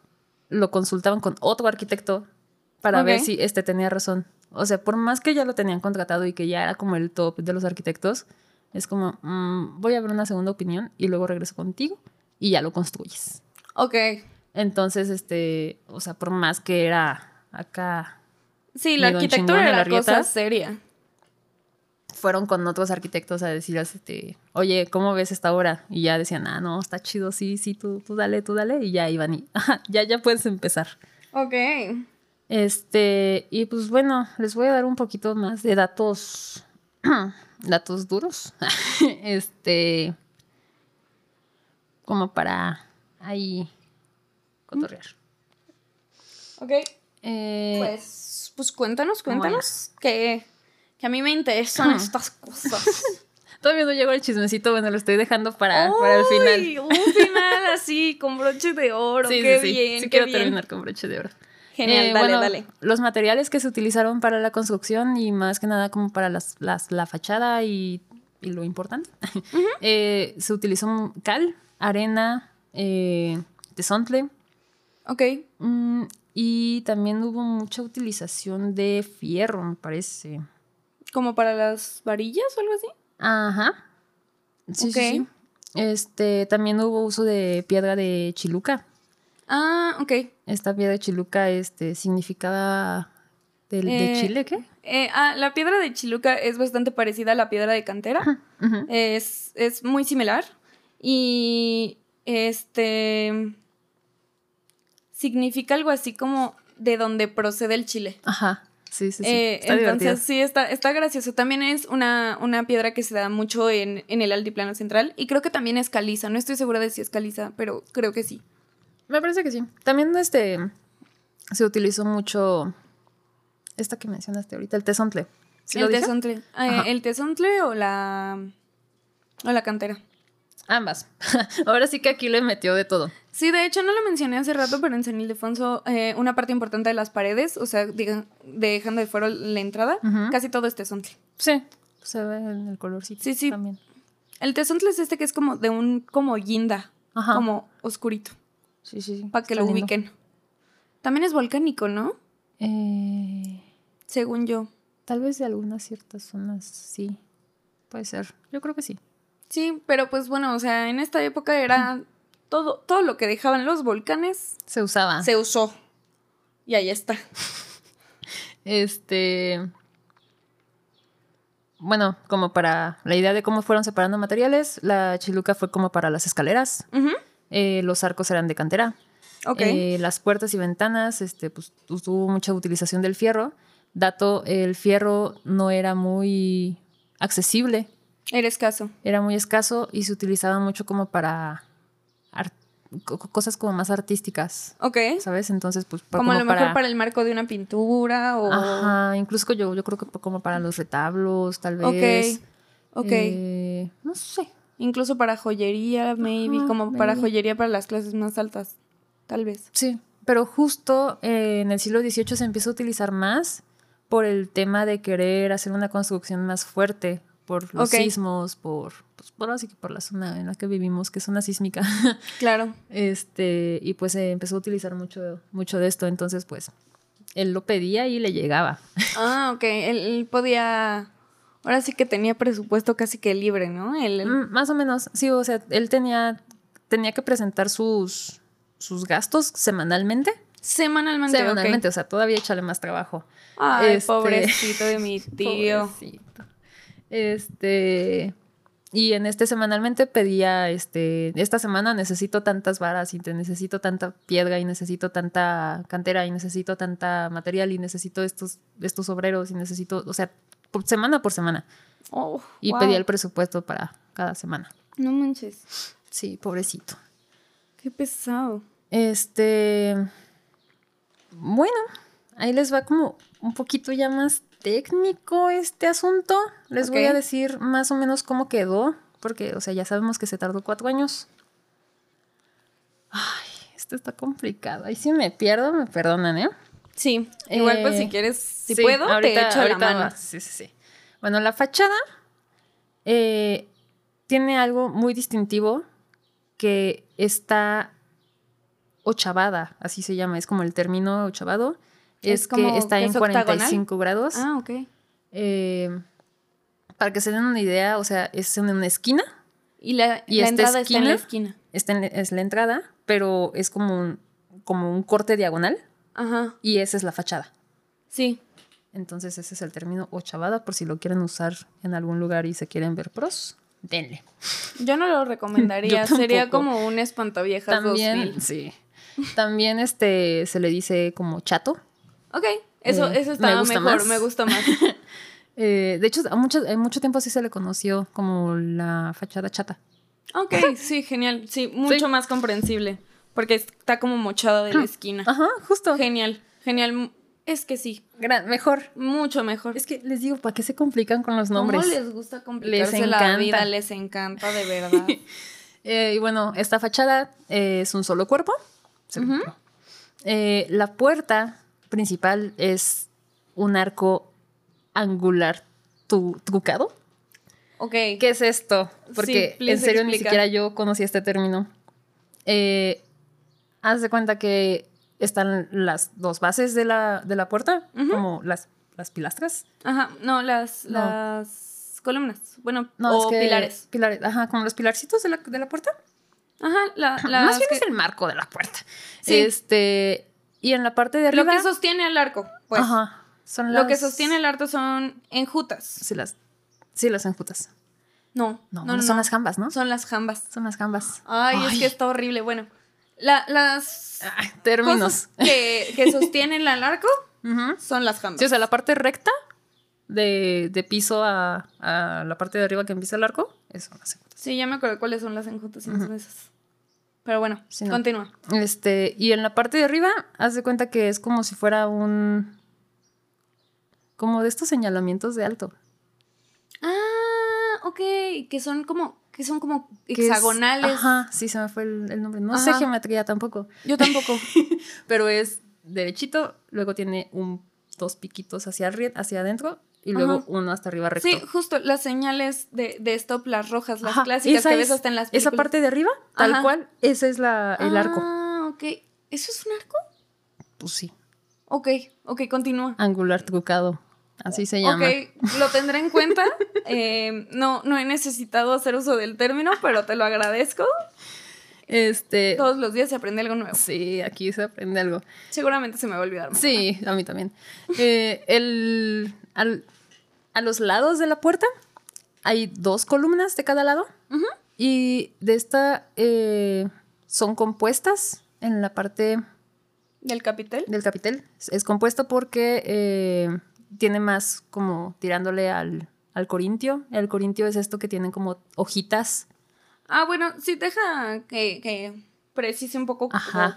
lo consultaban con otro arquitecto para ver si este tenía razón. O sea, por más que ya lo tenían contratado y que ya era como el top de los arquitectos, es como, mm, voy a ver una segunda opinión y luego regreso contigo y ya lo construyes. Ok. Entonces, este, o sea, por más que era acá, Sí, la arquitectura chingón era la cosa seria. Fueron con otros arquitectos a decir, este, oye, ¿cómo ves esta obra? Y ya decían, ah, no, está chido, sí, sí, tú, tú dale, tú dale. Y ya iban y, "Ajá, ya, ya puedes empezar. Ok. Este, y pues bueno, les voy a dar un poquito más de datos, datos duros. este, como para ahí cotorrear. Ok. Eh, Pues, pues cuéntanos, cuéntanos. Que, que a mí me interesan estas cosas. Todavía no llegó el chismecito, bueno, lo estoy dejando para, para el final. Uy, Un final así, con broche de oro. Sí, qué sí, sí. bien, Sí qué quiero bien. terminar con broche de oro. Genial, Eh, dale, bueno, dale. Los materiales que se utilizaron para la construcción y más que nada como para las, las- la fachada y, y lo importante, eh, se utilizó cal, arena, eh, tesontle Ok. mm, y también hubo mucha utilización de fierro, me parece. ¿Como para las varillas o algo así? Ajá. Sí, sí, sí. Este, también hubo uso de piedra de chiluca. Ah, ok. Esta piedra de chiluca este, significaba del- de Eh, Chile, ¿qué? Eh, ah, la piedra de Chiluca es bastante parecida a la piedra de cantera. Es, es muy similar. Y este significa algo así como de donde procede el chile. Ajá. Sí, sí, sí. Eh, Está entonces divertido. sí, está, está gracioso. También es una, una piedra que se da mucho en, en el altiplano central. Y creo que también es caliza. No estoy segura de si es caliza, pero creo que sí. Me parece que sí. También este se utilizó mucho esta que mencionaste ahorita, el tesontle. ¿Sí lo el tesontle. Eh, Ajá. ¿El tesontle o la, o la cantera? Ambas. Ahora sí que aquí le metió de todo. Sí, de hecho no lo mencioné hace rato, pero en San Ildefonso eh, una parte importante de las paredes, o sea, diga- dejando de fuera la entrada, casi todo es tesontle. Sí. Se ve en el colorcito. Sí, sí. También. El tesontle es este que es como de un como guinda, Ajá. como oscurito, Sí, sí, sí. para que Está lo lindo. ubiquen. También es volcánico, ¿no? Eh, Según yo. tal vez de algunas ciertas zonas sí. Puede ser. Yo creo que sí. Sí, pero pues bueno, o sea, en esta época era todo, todo lo que dejaban los volcanes Se usaba. se usó. Y ahí está. Este. Bueno, como para la idea de cómo fueron separando materiales, la chiluca fue como para las escaleras. Eh, los arcos eran de cantera. Eh, las puertas y ventanas, este, pues tuvo mucha utilización del fierro. Dato, el fierro no era muy accesible, Eres caso. era muy escaso y se utilizaba mucho como para ar- co- cosas como más artísticas, Ok. ¿sabes? Entonces, pues pa- Como, a lo mejor para, para el marco de una pintura o... Ajá, incluso yo, yo creo que como para los retablos, tal vez. Ok. Ok. Eh, no sé. Incluso para joyería, maybe. Ajá, como para joyería para las clases más altas. Tal vez. Sí, pero justo eh, en el siglo XVIII se empieza a utilizar más por el tema de querer hacer una construcción más fuerte, por los sismos, por, pues, por así que por la zona en la que vivimos, que es una sísmica. Claro. este, y pues se empezó a utilizar mucho, mucho de esto. Entonces, pues, él lo pedía y le llegaba. Ah, ok. Él, él podía... Ahora sí que tenía presupuesto casi que libre, ¿no? Él, él- Mm, más o menos, sí, o sea, él tenía, tenía que presentar sus, sus gastos semanalmente. Semanalmente, Semanalmente, o sea, todavía échale más trabajo. Ay, Este- pobrecito de mi tío. Pobrecito. Este. Y en este semanalmente pedía, este, esta semana necesito tantas varas y te necesito tanta piedra y necesito tanta cantera y necesito tanta material y necesito estos, estos obreros y necesito, o sea, por semana por semana. Oh, Y wow. pedía el presupuesto para cada semana. No manches. Sí, pobrecito. Qué pesado. Este. Bueno, ahí les va como un poquito ya más técnico este asunto. Les voy a decir más o menos cómo quedó, porque, o sea, ya sabemos que se tardó cuatro años. Ay, esto está complicado. Ahí si me pierdo, me perdonan, ¿eh? Sí. Igual, pues, Eh, si quieres, si Sí, puedo, ahorita- te echo la mano. Sí, sí, sí. Bueno, la fachada eh, tiene algo muy distintivo que está ochavada, así se llama, es como el término ochavado. Es, Es como que está que en es octagonal. 45 grados. Ah, ok. Eh, para que se den una idea, o sea, es en una esquina, Y la, Y la entrada está en la esquina- está en- es la entrada, pero es como un, como un corte diagonal Ajá. y esa es la fachada. Sí. Entonces ese es el término ochavada por si lo quieren usar en algún lugar y se quieren ver pros, denle. Yo no lo recomendaría. Sería como un espantaviejas También, 2000. sí. También este se le dice como chato. Ok. Eso, Eh, eso me está gusta mejor. más. Me gusta más. Eh, de hecho, a mucho, en mucho tiempo sí se le conoció como la fachada chata. Ok, sí, genial. Sí, mucho Sí. más comprensible. Porque está como mochada de la esquina. Ajá, justo. Genial, genial. Es que sí, Gran- mejor. mucho mejor. Es que les digo, ¿para qué se complican con los nombres? ¿Cómo les gusta complicarse Les la encanta. vida? Les encanta, de verdad. Eh, y bueno, esta fachada eh, es un solo cuerpo. Eh, la puerta principal es un arco angular tu- trucado. Ok. ¿Qué es esto? Porque Sí, en serio ni explica. siquiera yo conocí este término. Eh, haz de cuenta que están las dos bases de la, de la puerta, Ujú. como las, las pilastras. Ajá, no, las, No. las columnas. Bueno, No, o es que- pilares. Pilares, ajá, como los pilarcitos de la, de la puerta. Ajá, la, las Más bien que- es el marco de la puerta. Sí. Este, y en la parte de lo arriba. que sostiene el arco, pues. ajá, son Lo que las- sostiene el arco son enjutas. Sí, las, sí, las enjutas. No, No, no, no, son no. las jambas, ¿no? Son las jambas. Son las jambas. Ay, es que está horrible. Bueno, la- las Ay, términos. cosas que, que sostienen el arco son las jambas. Sí, o sea, la parte recta de, de piso a, a la parte de arriba que empieza el arco, eso no sé. Sí, ya me acuerdo cuáles son las enjutas y no son esas. Pero bueno, Sí, no. continúa. Este, y en la parte de arriba, haz de cuenta que es como si fuera un. como de estos señalamientos de alto. Ah, ok, que son como que son como es- hexagonales. ajá, sí, se me fue el, el nombre. No sé geometría tampoco. Yo tampoco. Pero es derechito, luego tiene un, dos piquitos hacia, hacia adentro y luego Ajá. uno hasta arriba recto. Sí, justo las señales de, de stop, las rojas, las Ajá, clásicas esa que ves es- hasta en las Esa películas. parte de arriba, tal Ajá. cual, ese es la, el arco. Ah, ok. ¿Eso es un arco? Pues sí. Ok, ok, continúa. Angular trucado. Así se llama. Ok, lo tendré en cuenta. Eh, no, no he necesitado hacer uso del término, pero te lo agradezco. Este. Todos los días se aprende algo nuevo. Sí, aquí se aprende algo. Seguramente se me va a olvidar. Sí, a mí también. Eh, el, al- a los lados de la puerta hay dos columnas de cada lado. Y de esta eh, son compuestas en la parte Del capitel. del capitel. Es- Es compuesto porque eh, tiene más como tirándole al, al corintio. El corintio es esto que tienen como hojitas. Ah, bueno, sí, deja que, que precise un poco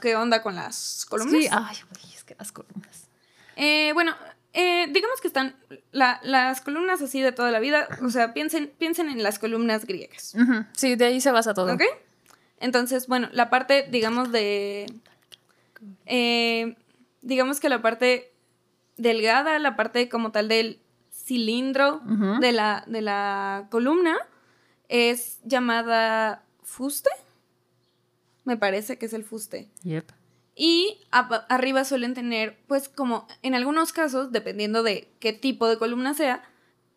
qué onda con las columnas. Sí, ay, güey, es que las columnas. Eh, bueno, eh, digamos que están la- las columnas así de toda la vida. O sea, piensen, piensen en las columnas griegas. Sí, de ahí se basa todo. ¿Ok? Entonces, bueno, la parte, digamos, de. eh, digamos que la parte delgada, la parte como tal del cilindro de, la, de la columna, es llamada fuste. Me parece que es el fuste. Yep. Y arriba suelen tener, pues como en algunos casos, dependiendo de qué tipo de columna sea,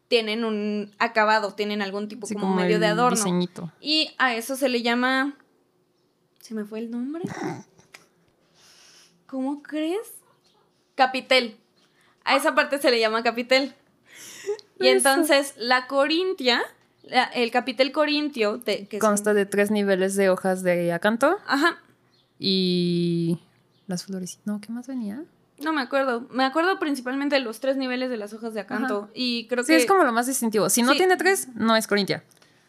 tienen un acabado, tienen algún tipo Sí, como, medio de adorno. diseñito. Y a eso se le llama... ¿Se me fue el nombre? ¿Cómo crees? Capitel. A esa parte se le llama capitel. Y entonces la corintia, la- el capitel corintio, de- que son- Consta de tres niveles de hojas de acanto Ajá, y las flores. No, ¿qué más venía? no me acuerdo. Me acuerdo principalmente de los tres niveles de las hojas de acanto. Y creo Sí, que... es como lo más distintivo. Si no Sí. tiene tres, no es corintia.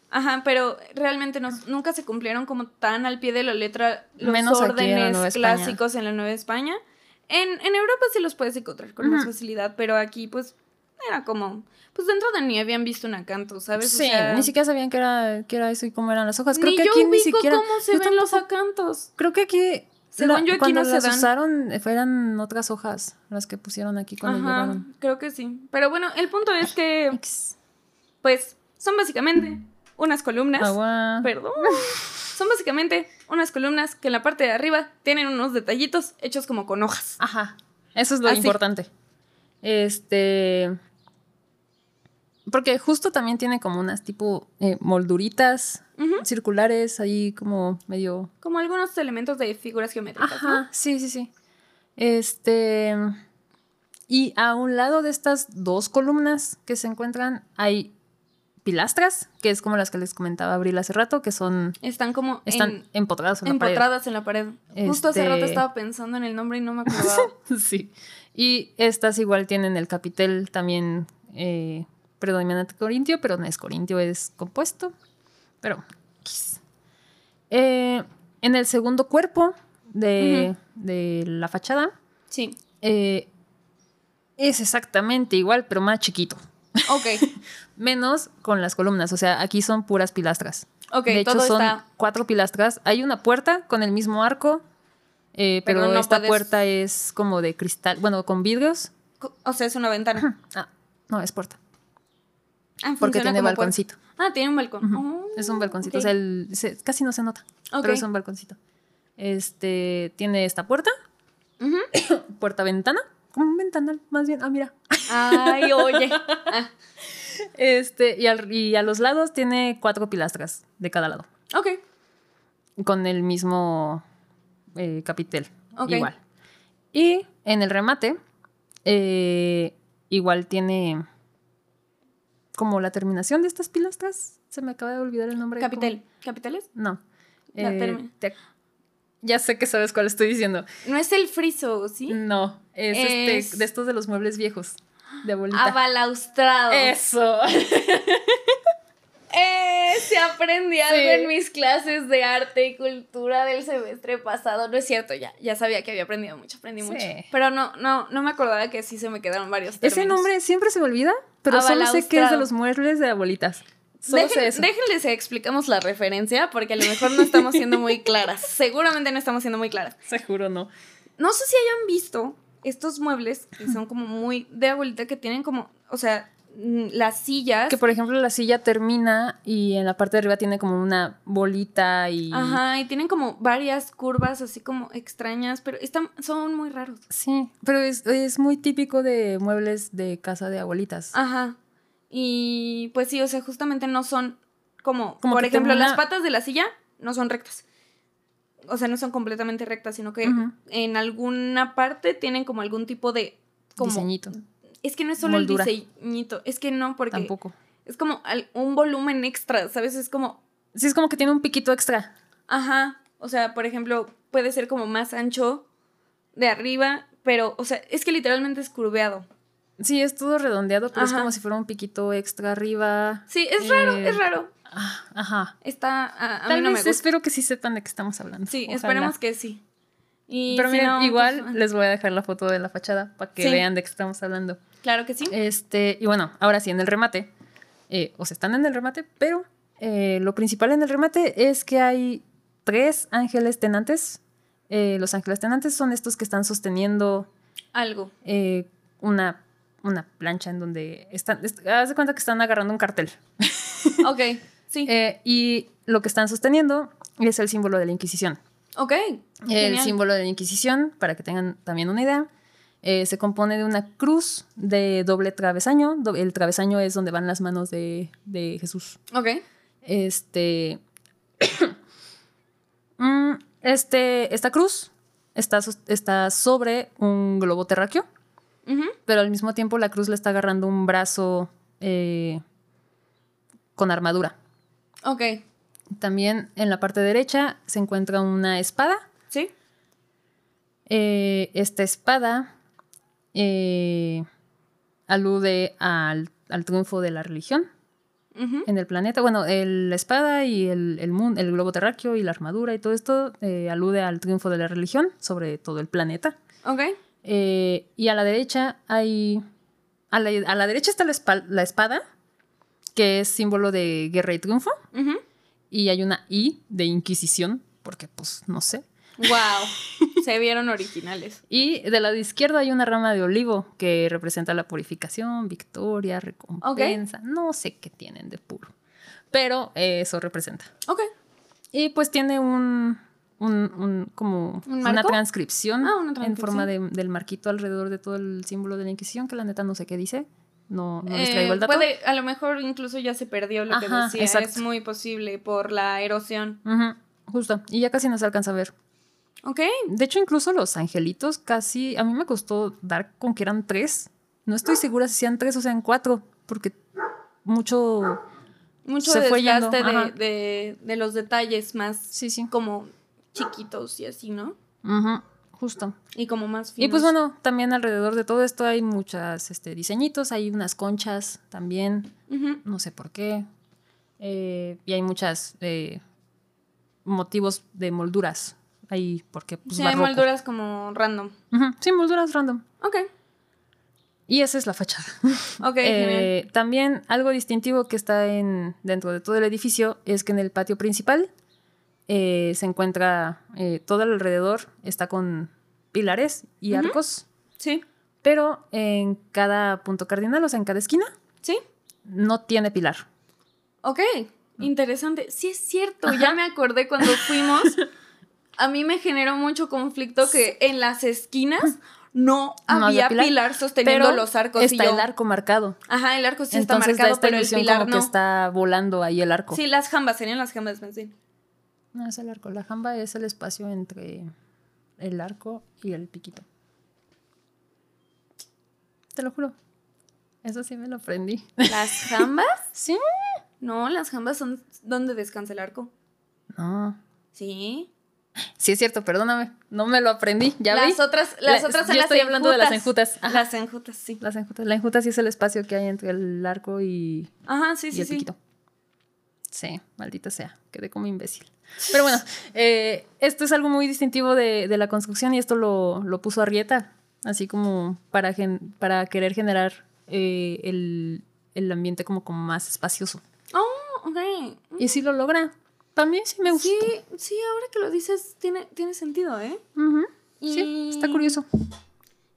Ajá, pero realmente no- nunca se cumplieron como tan al pie de la letra los Menos órdenes clásicos en la Nueva España. En, en Europa sí los puedes encontrar con más facilidad, pero aquí pues era como... Pues dentro de ni habían visto un acanto, ¿sabes? O Sí, sea, ni siquiera sabían que era, que era eso y cómo eran las hojas. Creo ni que yo aquí ni siquiera. cómo se yo ven los acantos. Creo que aquí. Según yo, aquí cuando no se las dan. usaron, eh, eran otras hojas las que pusieron aquí cuando Ajá, llegaron. creo que sí. Pero bueno, el punto es que, pues, son básicamente unas columnas. Agua. Perdón. Son básicamente unas columnas que en la parte de arriba tienen unos detallitos hechos como con hojas. Ajá. Eso es lo Así. importante. Este. Porque justo también tiene como unas tipo eh, molduritas circulares ahí como medio. Como algunos elementos de figuras geométricas. ¿no? Ajá, sí, sí, sí. Este. Y a un lado de estas dos columnas que se encuentran hay pilastras, que es como las que les comentaba Abril hace rato, que son. Están como Están en- empotradas en la pared. empotradas en la pared. Justo hace rato Este- estaba pensando en el nombre y no me acordaba. Sí. Y estas igual tienen el capitel también eh, predominante corintio, pero no es corintio, es compuesto. Pero. Eh, en el segundo cuerpo de, de la fachada sí. eh, es exactamente igual, pero más chiquito. Ok. Menos con las columnas. O sea, aquí son puras pilastras. Ok, de hecho, todo son está. cuatro pilastras. Hay una puerta con el mismo arco Eh, pero Pero no esta puedes- puerta es como de cristal, bueno, con vidrios. O sea, es una ventana. Ah, no, es puerta. Ah, Porque tiene puerta. balconcito. Ah, tiene un balcón. Oh, Es un balconcito. ok. O sea, el- se- casi no se nota. Pero es un balconcito. Este tiene esta puerta. Ujú. Puerta ventana. Como un ventanal, más bien. Ah, mira. Ay, oye. Ah, Este, y, al- y a los lados tiene cuatro pilastras de cada lado. ok. Con el mismo eh, capitel. Ok. Igual. Y en el remate, eh, igual tiene como la terminación de estas pilastras. Se me acaba de olvidar el nombre. Capitel. ¿Capitales? No. La Eh, te- ya sé que sabes cuál estoy diciendo. No es el friso, ¿sí? No, es, Es- este de estos de los muebles viejos. De abuelita. Abalaustrado. Eso. Eh, se aprendí algo en mis clases de arte y cultura del semestre pasado. No es cierto, ya, ya sabía que había aprendido mucho, aprendí Sí. mucho. Pero no, no, no me acordaba que sí se me quedaron varios Ese términos. nombre siempre se me olvida, pero solo sé que es de los muebles de abuelitas. Solo sé Dejen- eso. déjenles explicamos la referencia porque a lo mejor no estamos siendo muy claras. Seguramente no estamos siendo muy claras. Seguro no. No sé si hayan visto estos muebles que son como muy de abuelita que tienen como, o sea, las sillas. Que por ejemplo la silla termina y en la parte de arriba tiene como una bolita y... Ajá, y tienen como varias curvas así como extrañas, pero están, son muy raros. Sí, pero es, es muy típico de muebles de casa de abuelitas. Ajá. Y pues sí, o sea, justamente no son como, Como por ejemplo, termina- las patas de la silla no son rectas. O sea, no son completamente rectas, sino que en alguna parte tienen como algún tipo de... Como, Diseñito. Es que no es solo Moldura. el diseñito, es que no, porque Tampoco. es como un volumen extra, ¿sabes? Es como, Sí, es como que tiene un piquito extra. ajá, o sea, por ejemplo, puede ser como más ancho de arriba, pero, o sea, es que literalmente es curveado. Sí, es todo redondeado, pero es como si fuera un piquito extra arriba. Sí, es raro, Eh, es raro. Ah, Ajá. Está, a, a Tal mí no me vez gusta. espero que sí sepan de qué estamos hablando. Sí, Ojalá. esperemos que sí. Y Pero si miren, no, igual pues, les voy a dejar la foto de la fachada para que Sí. vean de qué estamos hablando. Claro que sí. Este, y bueno, ahora sí, en el remate, eh, o sea, están en el remate, pero eh, lo principal en el remate es que hay tres ángeles tenantes. Eh, los ángeles tenantes son estos que están sosteniendo Algo. una, una plancha en donde están, est- haz de cuenta que están agarrando un cartel. Ok, sí. Y lo que están sosteniendo es el símbolo de la Inquisición. ok. El genial. símbolo de la Inquisición, para que tengan también una idea, eh, se compone de una cruz de doble travesaño. Do- El travesaño es donde van las manos de, de Jesús. Ok. Este, Mm, este. Esta cruz está, está sobre un globo terráqueo, pero al mismo tiempo la cruz le está agarrando un brazo eh, con armadura. Ok. También en la parte derecha se encuentra una espada. Sí. Eh, esta espada eh, alude al, al triunfo de la religión en el planeta. Bueno, el- la espada y el, el, mun- el globo terráqueo y la armadura y todo esto eh, alude al triunfo de la religión sobre todo el planeta. Ok. Eh, y a la derecha hay... A la, a la derecha está la, la espada, que es símbolo de guerra y triunfo. Y hay una I de Inquisición, porque pues no sé. Wow. Se vieron originales. Y del lado izquierdo hay una rama de olivo que representa la purificación, victoria, recompensa. No sé qué tienen de puro. Pero eh, eso representa. Ok. Y pues tiene un, un, un- como ¿Un una transcripción, Ah, una en transcripción. forma de- del marquito alrededor de todo el símbolo de la Inquisición, que la neta no sé qué dice. No, no les Eh, traigo el dato. puede, a lo mejor incluso ya se perdió lo que decía. exacto. Es muy posible por la erosión. Justo. Y ya casi no se alcanza a ver. Ok. De hecho, incluso los angelitos casi. A mí me costó dar con que eran tres. No estoy segura si sean tres o sean cuatro, porque mucho. Mucho Se fue yendo, de, ajá. de- de los detalles más Sí, sí. como chiquitos y así, ¿no? Ujú, justo. Y como más Y finos. pues bueno, también alrededor de todo esto hay muchas este, diseñitos, hay unas conchas también, no sé por qué. Eh, y hay muchas eh, motivos de molduras. Ahí, porque pues sí, hay molduras como random. Sí, molduras random. Ok. Y esa es la fachada. Ok. Eh, también algo distintivo que está en, dentro de todo el edificio es que en el patio principal eh, se encuentra eh, todo alrededor, está con pilares y arcos, Sí. pero en cada punto cardinal, o sea, en cada esquina, Sí. no tiene pilar. Ok. Interesante. Sí, es cierto. Ya me acordé cuando fuimos. A mí me generó mucho conflicto que en las esquinas no No había pilar, pilar, sosteniendo Pero los arcos. y está yo- el arco marcado. Ajá, el arco sí Entonces está da marcado, pero el pilar como no. que está volando ahí el arco. Sí, las jambas, serían las jambas, pensé. No es el arco. La jamba es el espacio entre el arco y el piquito. Te lo juro. Eso sí me lo aprendí. ¿Las jambas? ¿Sí? No, las jambas son donde descansa el arco. No. Sí. Sí es cierto, perdóname. No me lo aprendí. ¿Ya las vi? otras, las La- otras son yo las estoy hablando de las enjutas. enjutas. Ajá. Las enjutas, sí. Las enjutas. La enjuta sí es el espacio que hay entre el arco y, Ajá, sí, y sí, el sí. piquito. Sí, maldita sea. Quedé como imbécil. Pero bueno, eh, esto es algo muy distintivo de, de la construcción y esto lo, lo puso Arrieta, así como para, gen- para querer generar eh, el, el ambiente como, como más espacioso. Oh, ok. Y sí lo logra. Mí sí me gustó. Sí, sí, ahora que lo dices, tiene, tiene sentido, ¿eh? Y- Sí, está curioso.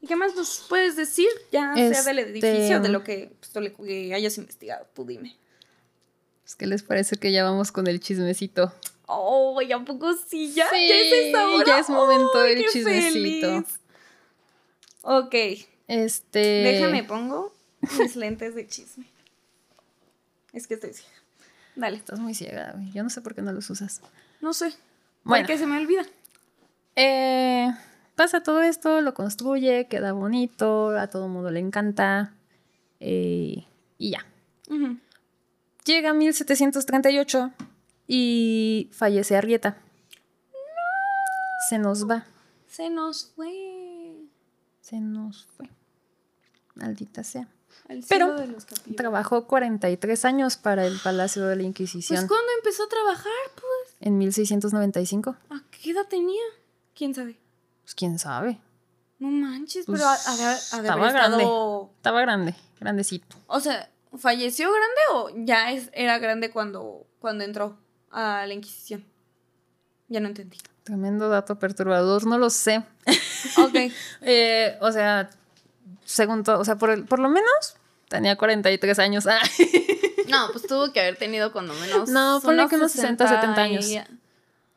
¿Y qué más nos puedes decir? Ya sea del Este- edificio, de lo que, pues, lo que hayas investigado, tú dime. Pues, ¿Qué les parece que ya vamos con el chismecito? Oh, ¿y a poco sí? ¿Ya? Sí, ¿Ya es hora? ya es momento ¡Ay, del chismecito. feliz! Ok, Este. déjame pongo mis lentes de chisme. Es que estoy ciega. Dale, Estás muy ciega, güey. Yo no sé por qué no los usas. no sé. Bueno. Porque se me olvida. Eh, pasa todo esto, lo construye, queda bonito, a todo mundo le encanta. eh, y ya. Llega 1738 y fallece Arrieta. Se nos va. Se nos fue Se nos fue. Maldita sea. Pero. Trabajó 43 años para el Palacio de la Pues, Inquisición ¿cuándo empezó a trabajar? Pues, en 1695. ¿a qué edad tenía? ¿Quién sabe? Pues quién sabe. No manches, Pues, pero de- ha de estaba estado... Estaba grande, grandecito. O sea, ¿falleció grande o ya es, era grande cuando, cuando entró a la Inquisición? Ya no entendí. Tremendo dato perturbador, no lo sé. Ok. Eh, o sea, según todo, o sea, por, el- por lo menos tenía 43 años. No, pues tuvo que haber tenido cuando menos. No, ponle que unos 60, 70 años. y-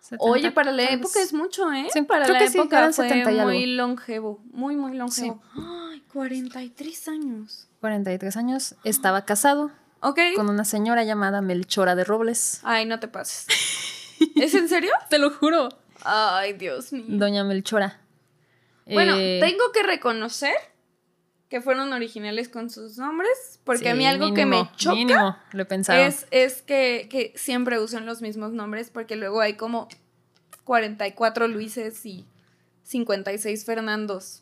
70, Oye, para la época es mucho, ¿eh? Sí, para la sí, época fue 70 y algo. muy longevo. Muy, muy longevo. Ay, 43 años. 43 años, estaba casado Ok. con una señora llamada Melchora de Robles. Ay, no te pases. ¿Es en serio? Te lo juro. Ay, Dios mío. Doña Melchora. Bueno, Eh, tengo que reconocer que fueron originales con sus nombres, porque a mí algo que me choca Mínimo, lo he pensado. es, es que, que siempre usan los mismos nombres, porque luego hay como 44 Luises y 56 Fernandos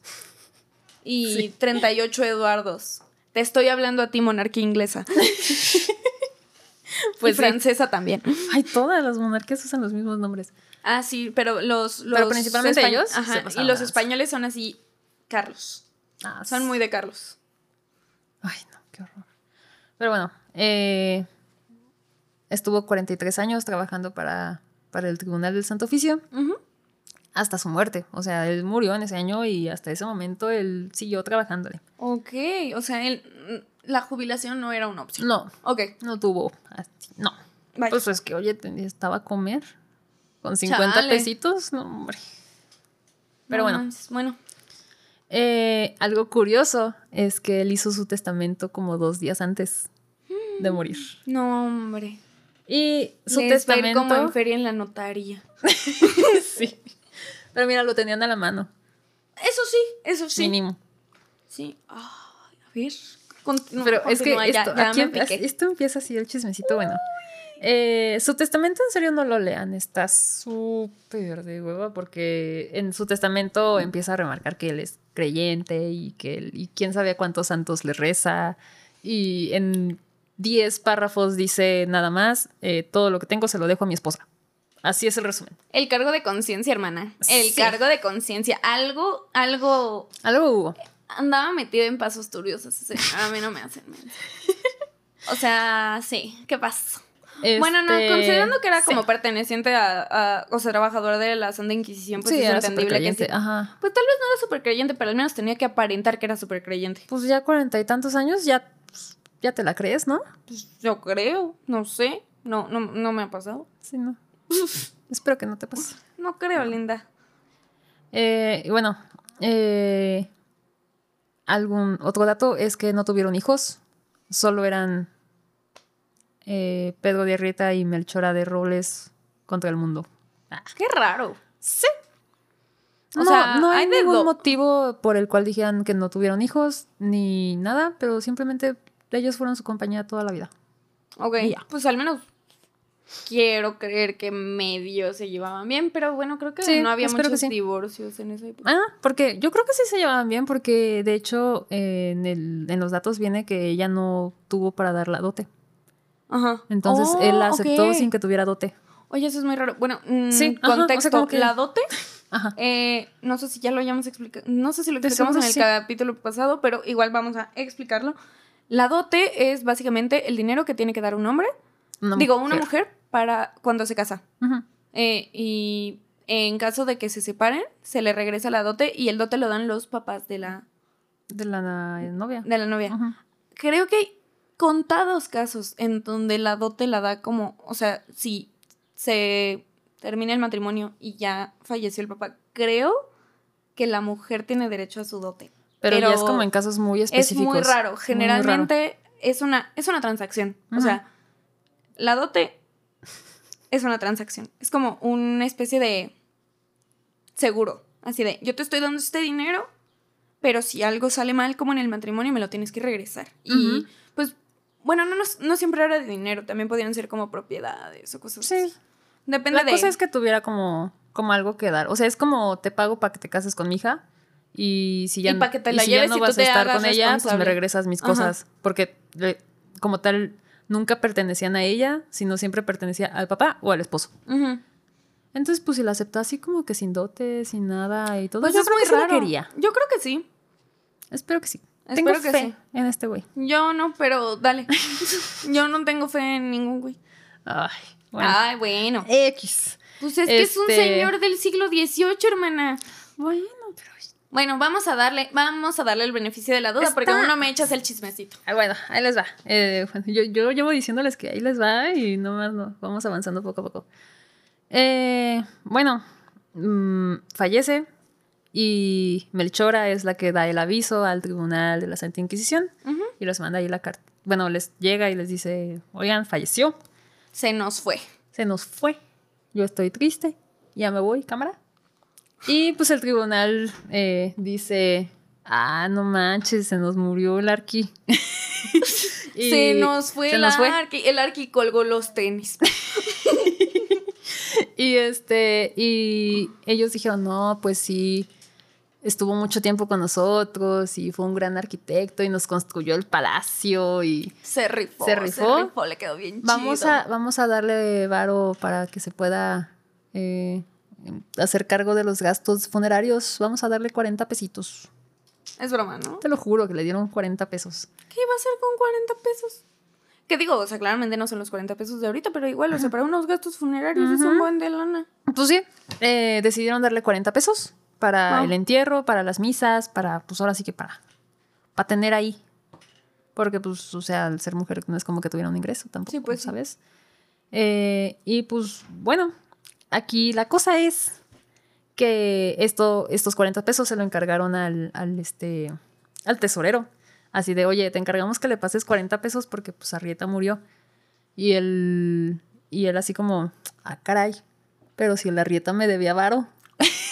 y Sí. 38 Eduardos. Te estoy hablando a ti, monarquía inglesa. Pues francesa también. Ay, todas las monarquías usan los mismos nombres. Ah, sí, pero los... los Pero principalmente ellos Ajá, y los españoles son así, Carlos. Ah, Son muy de Carlos. Ay, no, qué horror. Pero bueno, eh, estuvo 43 años trabajando para, para el Tribunal del Santo Oficio hasta su muerte. O sea, él murió en ese año y hasta ese momento él siguió trabajándole. Ok, o sea, él- la jubilación no era una opción. No, Ok, no tuvo. no. vaya. Pues es que, oye, estaba a comer con 50 Chale. pesitos. No, hombre. Pero No bueno, Bueno, eh, algo curioso es que él hizo su testamento como dos días antes de morir. no, hombre. Y su Les testamento. como en feria en la notaría. sí. Pero mira, lo tenían a la mano, Eso sí, eso sí. mínimo. Sí. Ay, a ver. Pero es que ya- esto, ya aquí esto empieza así el chismecito. Bueno, eh, su testamento en serio no lo lean, está súper de hueva porque en su testamento empieza a remarcar que él es creyente y que él- y quién sabe a cuántos santos le reza. Y en 10 párrafos dice nada más, eh, todo lo que tengo se lo dejo a mi esposa. Así es el resumen. El cargo de conciencia, hermana. El Sí. cargo de conciencia. Algo, algo Algo hubo. andaba metido en pasos turbios. A mí no me hacen. O sea, sí. ¿Qué pasó? Bueno, no, Este, considerando que era como sí. perteneciente a, a- o sea, trabajadora de la Santa Inquisición, pues Sí, es era entendible que. Ajá. Pues tal vez no era súper creyente, pero al menos tenía que aparentar que era súper creyente. Pues ya cuarenta y tantos años, ya, pues, ya te la crees, ¿no? Pues yo creo, no sé. No, no, no me ha pasado. Sí, no. Espero que no te pase. No creo, linda. Eh, bueno, eh, algún otro dato es que no tuvieron hijos, solo eran eh, Pedro de Arrieta y Melchora de Robles contra el mundo. Qué raro. Sí. O no, sea, no hay, ningún motivo por el cual dijeran que no tuvieron hijos ni nada, pero simplemente ellos fueron su compañía toda la vida. Ok, ya. pues al menos quiero creer que medio se llevaban bien, pero bueno, creo que Sí, no había muchos sí. divorcios en esa época. Ah, porque yo creo que sí se llevaban bien, porque de hecho eh, en, el- en los datos viene que ella no tuvo para dar la dote. Ajá. Entonces Oh, él la aceptó sin que tuviera dote. Oye, eso es muy raro. Bueno, mm, Sí, ajá, o sea, contexto. como que- La dote, Ajá. eh, no sé si ya lo hayamos explicado, no sé si lo explicamos en el sí. capítulo pasado, pero igual vamos a explicarlo. La dote es básicamente el dinero que tiene que dar un hombre, Una digo, una mujer, para cuando se casa. Ujú. Eh, y en caso de que se separen, se le regresa la dote y el dote lo dan los papás de la, De la novia. de la novia. Creo que contados casos en donde la dote la da como, o sea, si se termina el matrimonio y ya falleció el papá, creo que la mujer tiene derecho a su dote. Pero, Pero ya es como en casos muy Es específicos. muy raro. Muy Generalmente es una es una transacción. O sea, la dote es una transacción. Es como una especie de seguro. Así de, yo te estoy dando este dinero, pero si algo sale mal como en el matrimonio, me lo tienes que regresar. Y pues, bueno, no, no, no siempre era de dinero, también podían ser como propiedades o cosas Sí. Depende La de... cosa es que tuviera como, como algo que dar. O sea, es como te pago para que te cases con mi hija. Y si ya, Y pa' que te y la si ya lleves no y tú vas a estar con ella, pues me regresas mis Ajá. cosas. Porque como tal, nunca pertenecían a ella, sino siempre pertenecía al papá o al esposo. Entonces, pues si la aceptó así como que sin dote, sin nada y todo, Pues yo creo muy que sí la. Yo creo que sí. Espero que sí. Espero Tengo que fe sí. en este güey. Yo no, pero dale. Yo no tengo fe en ningún güey. Ay, bueno. Ay, bueno. X. Pues es que es un Este- señor del siglo XVIII, hermana. Bueno, pero... Bueno, vamos a darle, vamos a darle el beneficio de la duda, porque Está- uno me echas el chismecito. Ah, bueno, ahí les va. Eh, bueno, yo, yo llevo diciéndoles que ahí les va y nomás no, vamos avanzando poco a poco. Eh, bueno, mm, fallece y Melchora es la que da el aviso al tribunal de la Santa Inquisición y les manda ahí la carta. Bueno, les llega y les dice, oigan, falleció, Se nos fue. se nos fue, yo estoy triste, ya me voy, cámara. Y pues el tribunal eh, dice, ah, no manches, se nos murió el arqui. Se nos fue se el nos fue. arqui. El arqui colgó los tenis. Y este, y ellos dijeron, no, pues sí, estuvo mucho tiempo con nosotros y fue un gran arquitecto y nos construyó el palacio y Se rifó. ¿Se rifó? le quedó bien vamos chido. a, vamos a darle varo para que se pueda eh, hacer cargo de los gastos funerarios. Vamos a darle 40 pesitos. Es broma, ¿no? Te lo juro que le dieron 40 pesos. ¿Qué iba a hacer con 40 pesos? ¿Qué digo? O sea, claramente no son los 40 pesos de ahorita, pero igual, o sea, para unos gastos funerarios es un buen de lana. Pues sí, eh, decidieron darle 40 pesos para Wow. el entierro, para las misas, para, pues ahora sí que para, para tener ahí. Porque, pues, o sea, al ser mujer no es como que tuviera un ingreso tampoco, Sí, pues sí. ¿sabes? Eh, y pues, bueno, aquí la cosa es que esto, estos 40 pesos se lo encargaron al, al, este, al tesorero. Así de, oye, te encargamos que le pases 40 pesos porque pues Arrieta murió. Y él, y él así como, ah, caray, pero si el Arrieta me debía varo.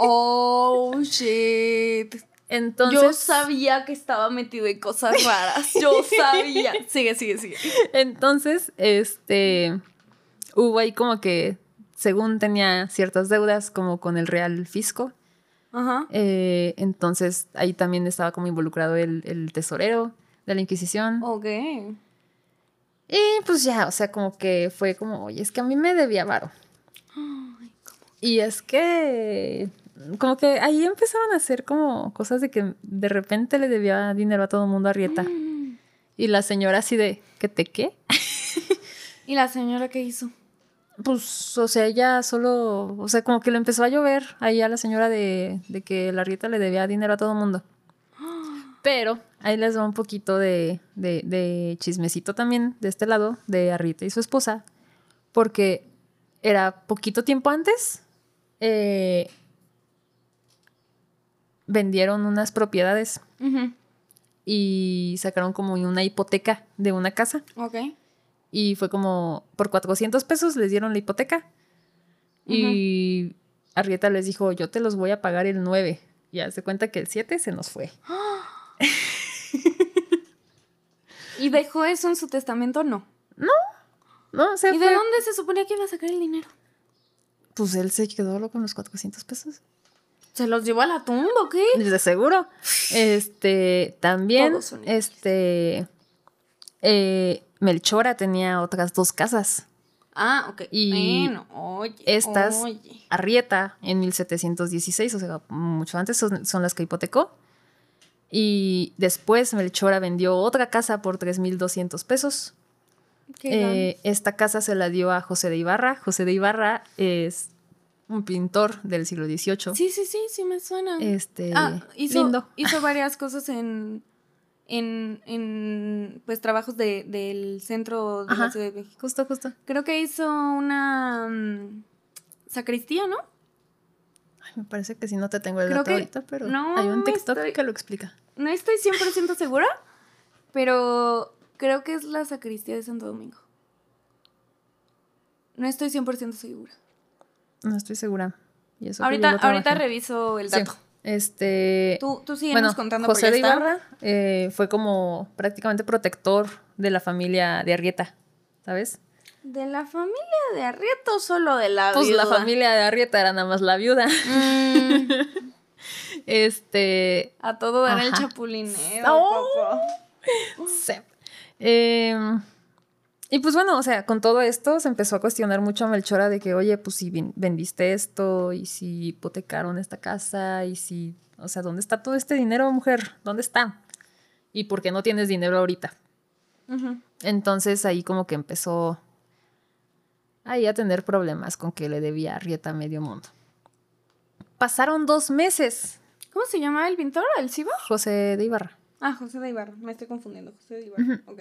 Oh, shit. Entonces, Yo sabía que estaba metido en cosas raras. Yo sabía. Sigue, sigue, sigue. entonces, este, hubo ahí como que, según tenía ciertas deudas como con el Real Fisco, Ajá. eh, entonces ahí también estaba como involucrado el, el tesorero de la Inquisición. Ok. Y pues ya, o sea, como que fue como, oye, es que a mí me debía varo. Y es que, como que ahí empezaron a hacer como cosas de que de repente le debía dinero a todo el mundo a Rieta. Y la señora así de, ¿que te qué? ¿Y la señora qué hizo? Pues, o sea, ella solo, o sea, como que le empezó a llover ahí a la señora de, de que la Rieta le debía dinero a todo el mundo. Pero ahí les va un poquito de, de, de, chismecito también de este lado, de Arrieta y su esposa, porque era poquito tiempo antes, eh, vendieron unas propiedades y sacaron como una hipoteca de una casa. Ok. Y fue como por 400 pesos les dieron la hipoteca. Y Arrieta les dijo, yo te los voy a pagar el 9. Y hace cuenta que el 7 se nos fue. ¿Y dejó eso en su testamento no? No. No, se ¿Y de dónde se suponía que iba a sacar el dinero? Pues él se quedó con los 400 pesos. ¿Se los llevó a la tumba o qué? De seguro. Este, también, este, eh, Melchora tenía otras dos casas. Ah, ok. Y bueno, oye, estas, Arrieta, en 1716, o sea, mucho antes, son, las que hipotecó. Y después Melchora vendió otra casa por 3.200 pesos. Eh, esta casa se la dio a José de Ibarra. José de Ibarra es un pintor del siglo XVIII. Sí, sí, sí, sí me suena. Este, ah, hizo, hizo varias cosas en, en, en pues trabajos de, del centro de la Ciudad de México. Justo, justo. Creo que hizo una mm, sacristía, ¿no? Ay, me parece que si no te tengo el dato ahorita, pero hay un TikTok que lo explica. No estoy 100% segura, pero creo que es la sacristía de Santo Domingo. No estoy 100% segura. No estoy segura. ahorita, ahorita reviso el dato. Este. Tú, tú síguenos contando. José de Ibarra eh, fue como prácticamente protector de la familia de Arrieta, ¿sabes? ¿De la familia de Arrieta o solo de la pues viuda? Pues la familia de Arrieta era nada más la viuda. Mm. este. A todo dar el chapulinero. Oh. Sí. Eh, y pues bueno, o sea, con todo esto se empezó a cuestionar mucho a Melchora de que, oye, pues si vendiste esto y si hipotecaron esta casa y si, o sea, ¿dónde está todo este dinero, mujer? ¿Dónde está? ¿Y por qué no tienes dinero ahorita? Entonces ahí como que empezó ahí a tener problemas con que le debía a Rieta medio mundo. Pasaron dos meses. ¿Cómo se llama el pintor? ¿El Ciba? José de Ibarra. Ah, José de Ibarra. Me estoy confundiendo. José de Ibarra. Ok.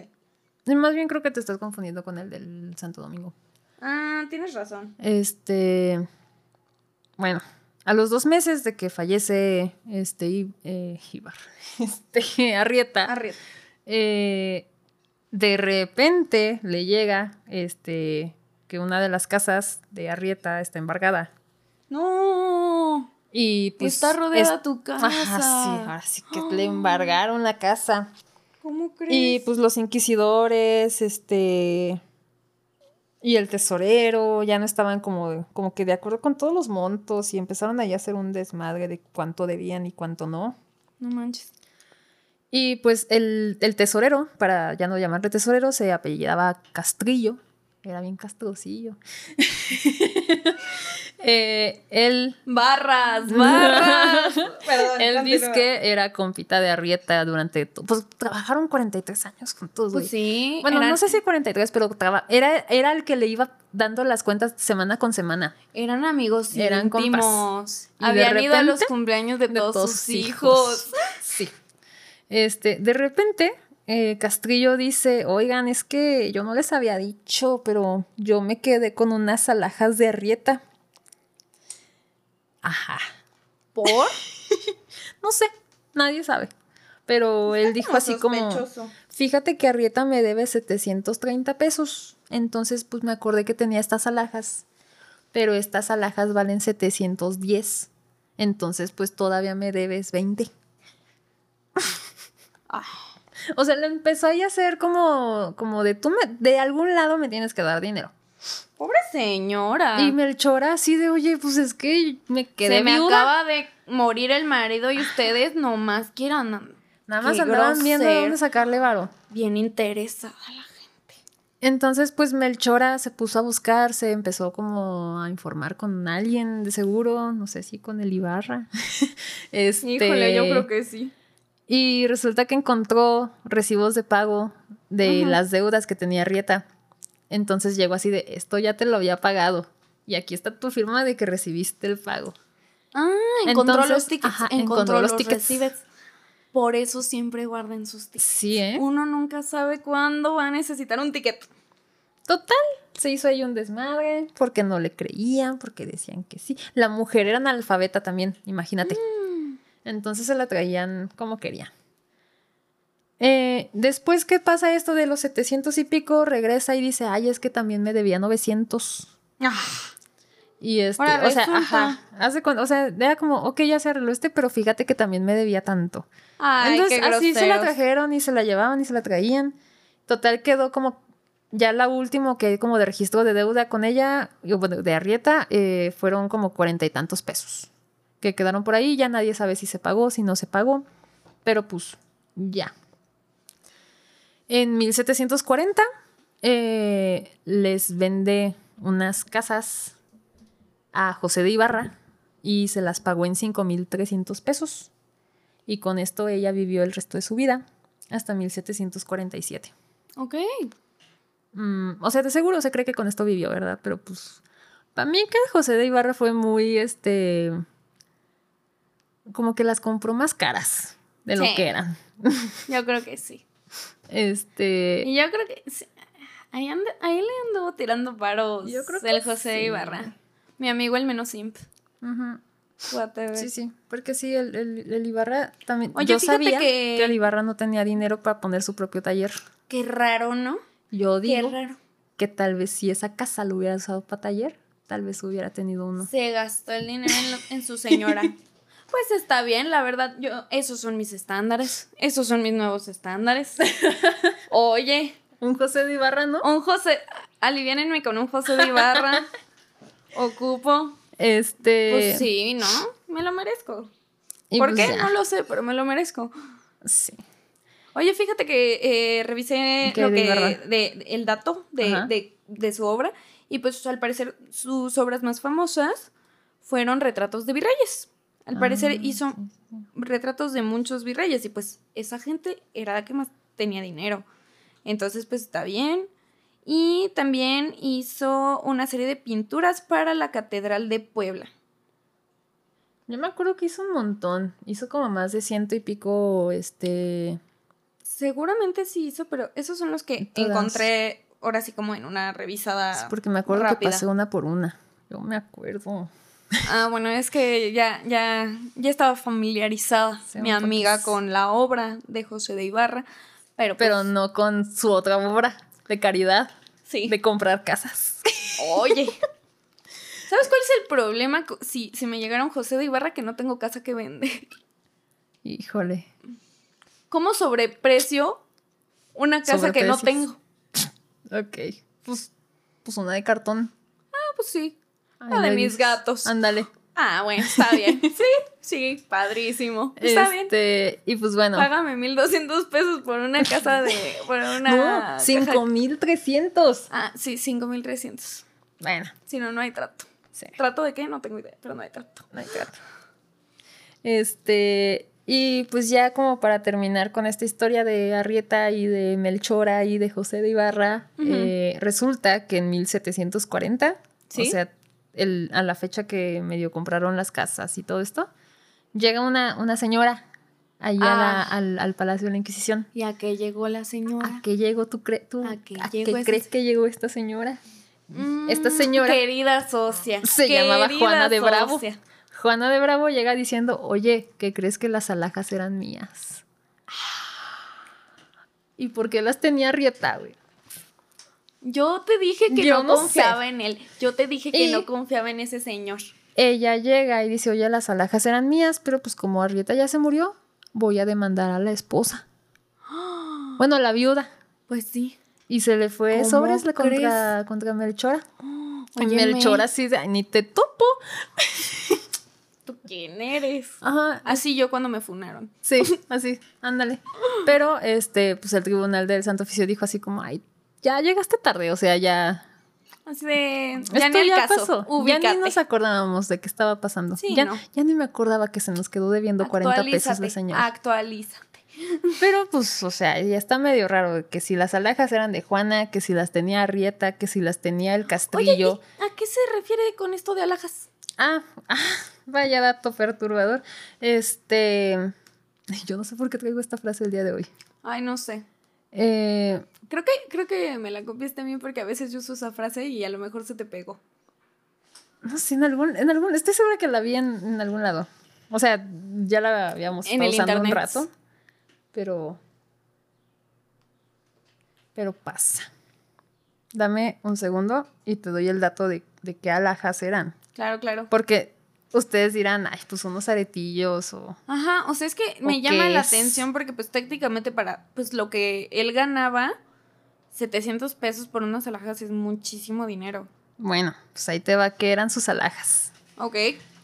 Más bien creo que te estás confundiendo con el del Santo Domingo. Ah, tienes razón. Este. Bueno, a los dos meses de que fallece este eh, este, Arrieta. Arrieta. Eh, de repente le llega este que una de las casas de Arrieta está embargada. No. Y pues está rodeada tu casa. Ah, sí, así que le embargaron la casa. ¿Cómo crees? Y pues los inquisidores, este. Y el tesorero ya no estaban como, como que de acuerdo con todos los montos y empezaron ahí a hacer un desmadre de cuánto debían y cuánto no. No manches. Y pues el, el tesorero, para ya no llamarle tesorero, se apellidaba Castrillo. Era bien castrosillo. Eh, él. Barras, barras. Perdón, él dice que era compita de Arrieta durante. Pues trabajaron 43 años juntos, Pues sí. Bueno, no sé si 43, pero era, era el que le iba dando las cuentas semana con semana. Eran amigos eran íntimos. Habían ido a los cumpleaños de, todos, sus hijos. Sí. Este, de repente, eh, Castrillo dice, oigan, es que yo no les había dicho, pero yo me quedé con unas alhajas de Arrieta. Ajá. ¿Por? no sé, nadie sabe. Pero él dijo así como, fíjate que Arrieta me debe 730 pesos. Entonces, pues me acordé que tenía estas alhajas. Pero estas alhajas valen 710. Entonces, pues todavía me debes 20. O sea, le empezó ahí a hacer como, como de tú me, de algún lado me tienes que dar dinero. Pobre señora. Y Melchora así de, oye, pues es que me quedé Se me acaba de morir el marido y ustedes nomás quieran... Nada más andaban viendo dónde sacarle varo. Bien interesada la gente. Entonces, pues Melchora se puso a buscar, se empezó como a informar con alguien de seguro, no sé si con el Ibarra. este, Híjole, yo creo que sí. Y resulta que encontró recibos de pago de las deudas que tenía Rieta Entonces llegó así de, esto ya te lo había pagado. Y aquí está tu firma de que recibiste el pago. Ah, encontró Entonces, los tickets. ajá, encontró, encontró los los tickets. recibes. Por eso siempre guarden sus tickets. Sí, ¿eh? Uno nunca sabe cuándo va a necesitar un ticket. Total, se hizo ahí un desmadre porque no le creían, porque decían que sí. La mujer era analfabeta también, imagínate. Mm. Entonces se la traían como querían. Eh, después que pasa esto de los 700 y pico, regresa y dice, ay, es que también me debía 900. Ah, Y este, Ahora o sea, ajá, hace cuando, o sea, era como, ok, ya se arregló este, pero fíjate que también me debía tanto. Ay, Entonces qué así se la trajeron y se la llevaban y se la traían. Total quedó como ya la última que como de registro de deuda con ella, de Arrieta, eh, fueron como cuarenta y tantos pesos. Que quedaron por ahí, ya nadie sabe si se pagó, si no se pagó, pero pues ya. En 1740 eh, les vende unas casas a José de Ibarra y se las pagó en 5.300 pesos. Y con esto ella vivió el resto de su vida hasta 1747. Ok. Mm, o sea, de seguro se cree que con esto vivió, ¿verdad? Pero pues, para mí que José de Ibarra fue muy, este, como que las compró más caras de lo Sí. que eran. Yo creo que sí. Este, Y yo creo que. Ahí, ahí le anduvo tirando paros Yo creo que el José sí. Ibarra. Mi amigo el menos simp. sí, sí, porque sí, el, el- el Ibarra también. Oye, yo sabía que- que... el Ibarra no tenía dinero para poner su propio taller. Qué raro, ¿no? Yo Qué digo raro. que tal vez si esa casa lo hubiera usado para taller, tal vez hubiera tenido uno. Se gastó el dinero en, lo- en su señora. Pues está bien, la verdad, yo, esos son mis estándares. Esos son mis nuevos estándares. Oye, Un José de Ibarra, ¿no? un José, aliviánenme con un José de Ibarra. Ocupo. Este. Pues sí, ¿no? Me lo merezco. ¿Por pues qué? ya. No lo sé, pero me lo merezco. Sí. Oye, fíjate que eh, revisé ¿Qué lo que de, de- el dato de- de su obra y pues al parecer sus obras más famosas fueron retratos de virreyes. Al parecer Ah, hizo retratos de muchos virreyes y pues esa gente era la que más tenía dinero. Entonces pues está bien. Y también hizo una serie de pinturas para la Catedral de Puebla. Yo me acuerdo que hizo un montón. Hizo como más de ciento y pico, este. Seguramente sí hizo, pero esos son los que Todas. encontré ahora sí como en una revisada. sí, porque me acuerdo rápida. que pasé una por una. Yo me acuerdo. Ah, bueno, es que ya, ya, ya estaba familiarizada Sí, mi amiga con la obra de José de Ibarra, pero, pues, Pero no con su otra obra de caridad, sí. de comprar casas. Oye, ¿sabes cuál es el problema si, si me llegara un José de Ibarra que no tengo casa que vender? Híjole. ¿Cómo sobreprecio una casa que no tengo? Ok. Pues, pues una de cartón. Ah, pues sí. La de mis gatos. Ándale. Ah, bueno, está bien. Sí, sí, padrísimo. Está bien. Este, y pues bueno. Págame 1200 pesos por una casa de. por una. No, caja- 5300. Ah, sí, 5300. Bueno, Si no, no hay trato. sí. ¿Trato de qué? No tengo idea, pero no hay trato. No hay trato. Este, y pues ya como para terminar con esta historia de Arrieta y de Melchora y de José de Ibarra, eh, resulta que en 1740, ¿Sí? o sea, el- a la fecha que medio compraron las casas y todo esto, llega una, una señora ahí a la- Ah. al, al Palacio de la Inquisición. ¿Y a qué llegó la señora? ¿A qué llegó tú, cre- tú- ¿A qué a llegó qué crees que llegó esta señora? Mm, esta señora Querida socia. se llamaba Juana de Bravo. socia. Juana de Bravo llega diciendo, oye, ¿qué crees que las alhajas eran mías? ¿Y por qué las tenía Rieta, güey? Yo te dije que Yo no, no confiaba en él. Yo te dije que Y- no confiaba en ese señor. Ella llega y dice, oye, las alhajas eran mías, pero pues como Arrieta ya se murió, voy a demandar a la esposa. Bueno, la viuda. Pues sí. Y se le fue ¿Cómo sobres contra, contra Melchora. Y Óyeme, Melchora así de, "Ay, ni te topo. ¿Tú quién eres? Ajá, Así yo cuando me funaron. Sí, así, ándale. Pero este, pues el tribunal del Santo Oficio dijo así como, ay, ya llegaste tarde, o sea, ya. Así de. Ya esto ni ya caso. pasó. Ya ni nos acordábamos de qué estaba pasando. Sí, ya, no. ya ni me acordaba que se nos quedó debiendo 40 pesos la señora. Actualízate. Pero pues, o sea, ya está medio raro que si las alhajas eran de Juana, que si las tenía Arrieta, que si las tenía el Castrillo. Oye, ¿y ¿a qué se refiere con esto de alhajas? Ah, ah, vaya dato perturbador. Este, yo no sé por qué traigo esta frase el día de hoy. Ay, no sé. Eh, Creo que, creo que me la copiaste a mí porque a veces yo uso esa frase y a lo mejor se te pegó. no sé, en algún, en algún, estoy segura que la vi en, en algún lado. O sea, ya la habíamos En estado el usando un rato, pero, pero pasa. Dame un segundo y te doy el dato de, de qué alhajas eran. Claro, claro. Porque ustedes dirán, ay, pues unos aretillos o... Ajá, o sea, es que ¿O me llama la es? atención porque pues técnicamente para pues lo que él ganaba, 700 pesos por unas alhajas es muchísimo dinero. Bueno, pues ahí te va que eran sus alhajas. Ok.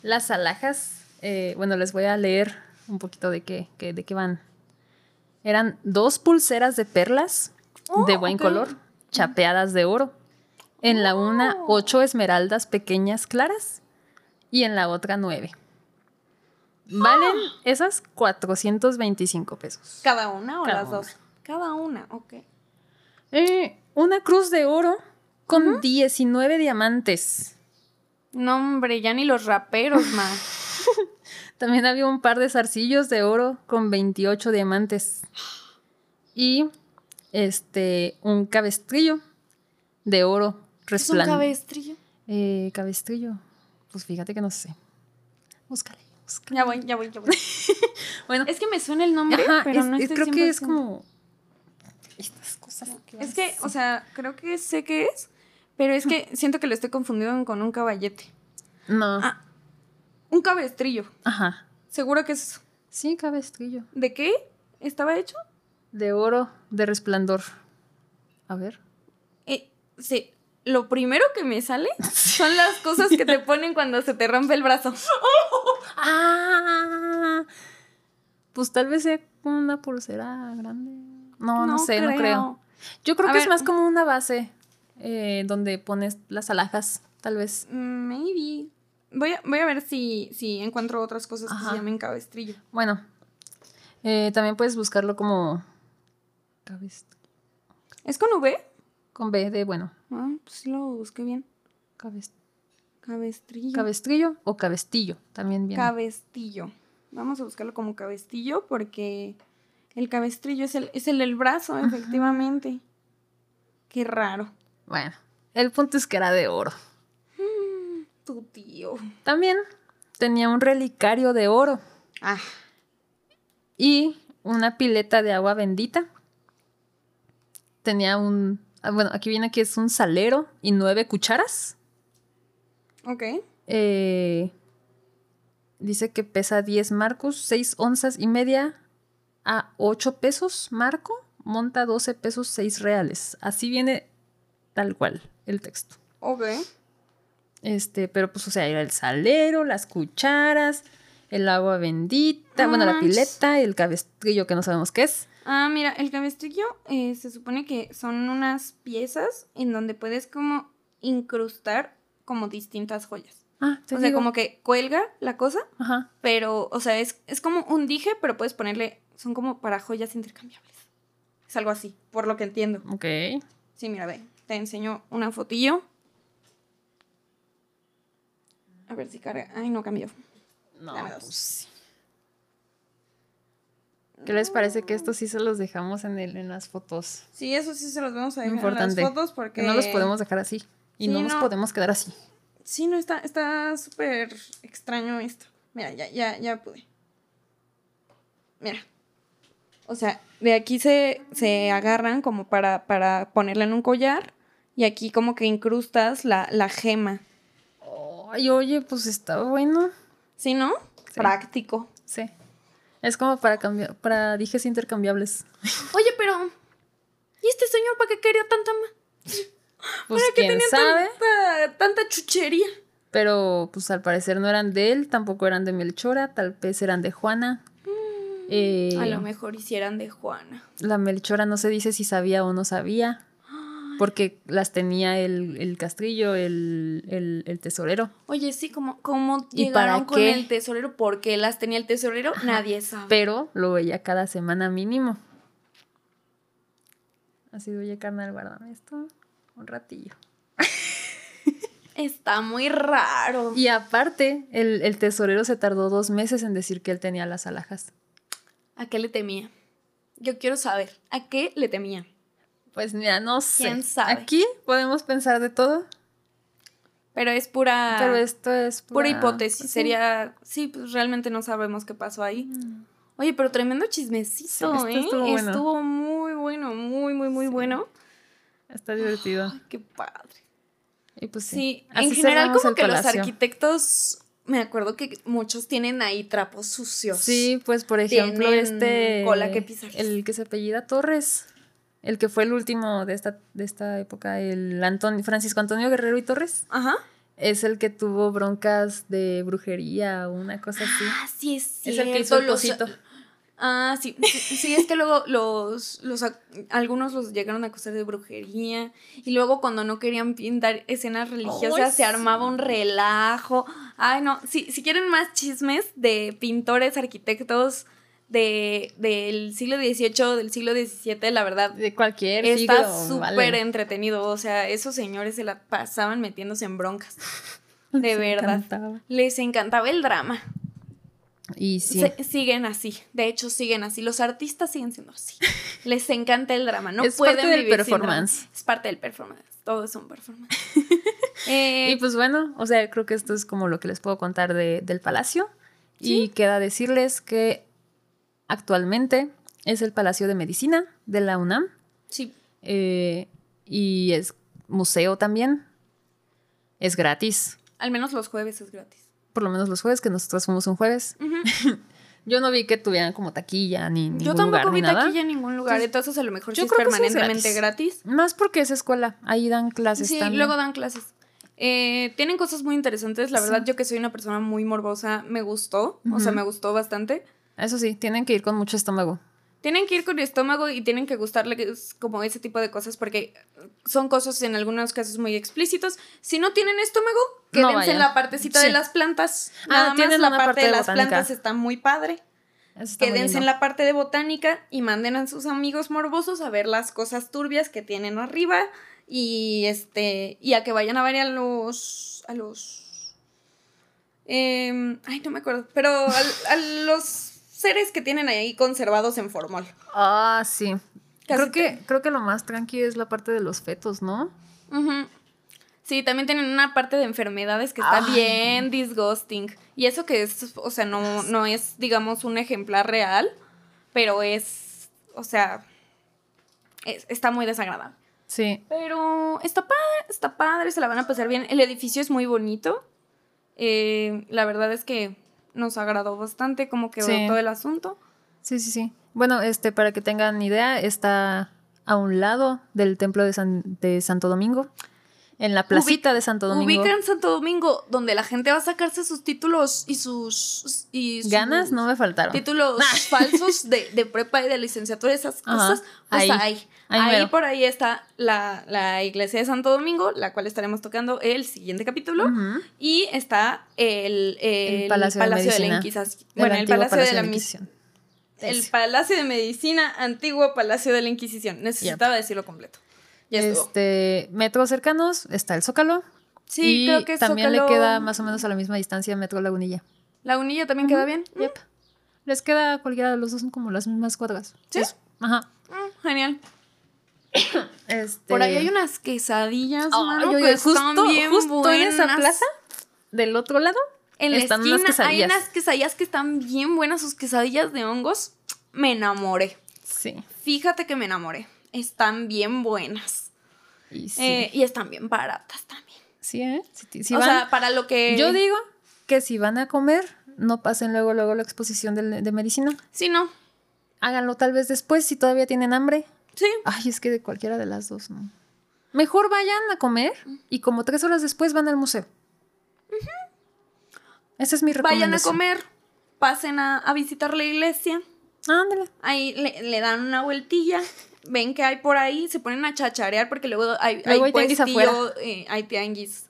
Las alhajas, eh, bueno, les voy a leer un poquito de qué, qué- de qué van. Eran dos pulseras de perlas de Oh, buen ok. color, chapeadas de oro. En la una, Oh. ocho esmeraldas pequeñas claras y en la otra, nueve. Valen Ah. esas 425 pesos. ¿Cada una o Cada las dos? Cada una, ok. Eh, una cruz de oro con 19 diamantes. No, hombre, ya ni los raperos, más. También había un par de zarcillos de oro con 28 diamantes. Y este, un cabestrillo de oro ¿Es un resplandeciente. cabestrillo? Eh, cabestrillo. Pues fíjate que no sé. Búscale, búscale. Ya voy, ya voy, ya voy. Bueno, es que me suena el nombre, ajá, pero es- no es- estoy creo que es 100%. como. Estas cosas. que Es que, o sea, creo que sé qué es, pero es que siento que lo estoy confundiendo con un caballete. No. Ah. Un cabestrillo. Ajá. ¿Seguro que es eso? Sí, cabestrillo. ¿De qué estaba hecho? De oro, de resplandor. A ver. Eh, sí. Lo primero que me sale son las cosas que te ponen cuando se te rompe el brazo. Ah, pues tal vez sea una pulsera grande. No, no, sé, no creo. Yo creo A que es más como una base eh, donde pones las alhajas, tal vez. Maybe. Voy a, voy a ver si, si encuentro otras cosas que se llamen cabestrillo. Bueno, eh, también puedes buscarlo como ¿Es con V? con B de bueno, Ah, pues sí lo busqué bien. cabest- Cabestrillo. cabestrillo o cabestillo, también bien. Cabestillo. Vamos a buscarlo como cabestillo porque el cabestrillo es el, es el del brazo, efectivamente. Qué raro. bueno, el punto es que era de oro. Tu tío. También tenía un relicario de oro. Ah, y una pileta de agua bendita. Tenía un, bueno, aquí viene que es un salero y nueve cucharas. ok. Eh, dice que pesa 10 marcos, 6 onzas y media a 8 pesos marco, monta 12 pesos 6 reales. Así viene tal cual el texto. Ok. Este, pero pues, o sea, era el salero, las cucharas, el agua bendita, bueno, la Ah, pileta, el cabestrillo que no sabemos qué es. Ah, mira, el cabestrillo eh, se supone que son unas piezas en donde puedes como incrustar como distintas joyas. Ah, te o sea, digo. como que cuelga la cosa, Ajá. pero, o sea, es, es como un dije, pero puedes ponerle, son como para joyas intercambiables. Es algo así, por lo que entiendo. Ok. Sí, mira, ve, te enseño una fotillo. A ver si carga. Ay, no cambió. No, Dame dos. pues sí. ¿Qué les parece que estos sí se los dejamos en, el, en las fotos? Sí, eso sí se los vamos a dejar en Importante. las fotos porque... Que no los podemos dejar así. Y Sí, no nos no. podemos quedar así. Sí, no, está está súper extraño esto. Mira, ya, ya, ya pude. Mira. O sea, de aquí se, se agarran como para, para ponerla en un collar y aquí como que incrustas la, la gema. Ay, oye, pues está bueno. ¿Sí, no? Práctico. Sí. Es como para cambiar, para dijes intercambiables. Oye, pero... ¿Y este señor para qué quería tanta ma- Pues ¿Para qué quién tenía sabe. Tanta, tanta chuchería? Pero pues al parecer no eran de él, tampoco eran de Melchora, tal vez eran de Juana. Eh, A lo mejor hicieran de Juana. La Melchora no se dice si sabía o no sabía. Porque las tenía el, el castrillo, el, el, el tesorero. Oye, sí, ¿cómo, cómo ¿Y llegaron para con qué? el tesorero? ¿Por qué las tenía el tesorero? Nadie sabe. Pero lo veía cada semana mínimo. Así de, oye, carnal, guárdame esto un ratillo. Está muy raro. Y aparte, el, el tesorero se tardó dos meses en decir que él tenía las alhajas. ¿A qué le temía? Yo quiero saber, ¿a qué le temía? Pues mira, no sé. ¿Quién sabe? Aquí podemos pensar de todo, Pero es pura, pero esto es pura pura- hipótesis. pues. Sería, sí, pues realmente no sabemos qué pasó ahí. Oye, pero tremendo chismecito, Sí, ¿eh? estuvo bueno. Estuvo muy bueno, muy, muy, muy bueno. Está divertido. Qué padre. Y pues sí. En general como que los arquitectos, me acuerdo que muchos tienen ahí trapos sucios. Sí, pues por ejemplo, Tienen este. cola que pisar. El que se apellida Torres. El que fue el último de esta, de esta época, el Antonio, Francisco Antonio Guerrero y Torres. Ajá. Es el que tuvo broncas de brujería o una cosa así. Ah, sí, es es cierto. el que hizo el los- cosito. Ah, sí, sí, sí, es que luego los, los, algunos los llegaron a acusar de brujería y luego cuando no querían pintar escenas religiosas se armaba un relajo. Ay, no, sí, si quieren más chismes de pintores, arquitectos de, del siglo XVIII, del siglo XVII, la verdad, De cualquier está súper vale. entretenido. O sea, esos señores se la pasaban metiéndose en broncas. De Les verdad. encantaba. Les encantaba el drama. Y sí. Se- siguen así. De hecho, siguen así. Los artistas siguen siendo así. Les encanta el drama. No Es pueden parte del vivir sin drama. performance. Es parte del performance. Todo es un performance. Eh, Y pues bueno, o sea, creo que esto es como lo que les puedo contar de- del palacio. Y queda decirles que actualmente es el Palacio de Medicina de la UNAM. sí. eh, y es museo también. Es gratis. Al menos los jueves es gratis. Por lo menos los jueves, que nosotros fuimos un jueves. Yo no vi que tuvieran como taquilla ni ningún Yo tampoco lugar vi ni nada. taquilla en ningún lugar. Entonces, a lo mejor yo sí creo es permanentemente gratis. gratis. Más porque es escuela. Ahí dan clases Sí, también. luego dan clases. Eh, tienen cosas muy interesantes. La Sí. verdad, yo que soy una persona muy morbosa, me gustó. O sea, me gustó bastante. Eso sí, tienen que ir con mucho estómago. Tienen que ir con el estómago y tienen que gustarles como ese tipo de cosas porque son cosas en algunos casos muy explícitos. Si no tienen estómago, quédense en la partecita de las plantas. Ah, Nada más la parte, parte de de las plantas está muy padre. Está Quédense en la parte de botánica y manden a sus amigos morbosos a ver las cosas turbias que tienen arriba y este y a que vayan a ver a los a los em, ay no me acuerdo pero al- a, los seres que tienen ahí conservados en formol Ah, sí. Casi Creo que, creo que lo más tranqui es la parte de los fetos, ¿no? Sí, también tienen una parte de enfermedades que está Ay. bien disgusting. Y eso que es, o sea, no, no es, digamos, un ejemplar real, pero es, o sea, es- está muy desagradable. Sí. Pero está padre, está padre, se la van a pasar bien. El edificio es muy bonito. Eh, la verdad es que nos agradó bastante cómo quedó Sí. todo el asunto. Sí, sí, sí. Bueno, este, para que tengan idea, está a un lado del templo de, San- de Santo Domingo, en la placita de Santo Domingo. Ubican Santo Domingo, donde la gente va a sacarse sus títulos y sus... Y sus Ganas no me faltaron. títulos falsos de, de prepa y de licenciatura, esas Ajá, cosas, pues ahí, ahí. ahí Ahí, por ahí está la, la iglesia de Santo Domingo, la cual estaremos tocando el siguiente capítulo. Y está el, el El Palacio, de la Medicina. Inquisición. Bueno, el Palacio, de la, Mis- Inquisición. El. Palacio de Medicina, antiguo Palacio de la Inquisición. Necesitaba decirlo completo. Ya. Este, metros cercanos, está el Zócalo. Sí, y creo que también Zócalo- le queda más o menos a la misma distancia Metro Lagunilla. Lagunilla también queda bien. Yep. Les queda cualquiera de los dos, son como las mismas cuadras. ¿Sí? Ajá. Mm, genial. Este... Por ahí hay unas quesadillas, Ay, mano, que están justo, bien justo en esa buenas. plaza, del otro lado, En la están esquina unas quesadillas. hay unas quesadillas que están bien buenas, sus quesadillas de hongos. Me enamoré. Sí. Fíjate que me enamoré. Están bien buenas. Y sí. Eh, y están bien baratas también. sí, ¿eh? Si- si o van- sea, para lo que... Yo digo que si van a comer, no pasen luego, luego la exposición de, de medicina. Sí, no. Háganlo tal vez después si todavía tienen hambre. Sí. Ay, es que de cualquiera de las dos, ¿no? Mejor vayan a comer y como tres horas después van al museo. Esa es mi Vayan a recomendación. comer. Pasen a, a visitar la iglesia. Ándale. Ahí le, le dan una vueltilla. Ven que hay por ahí, se ponen a chacharear porque luego hay, Luego hay, hay tianguis puestillo, afuera. eh, hay tianguis.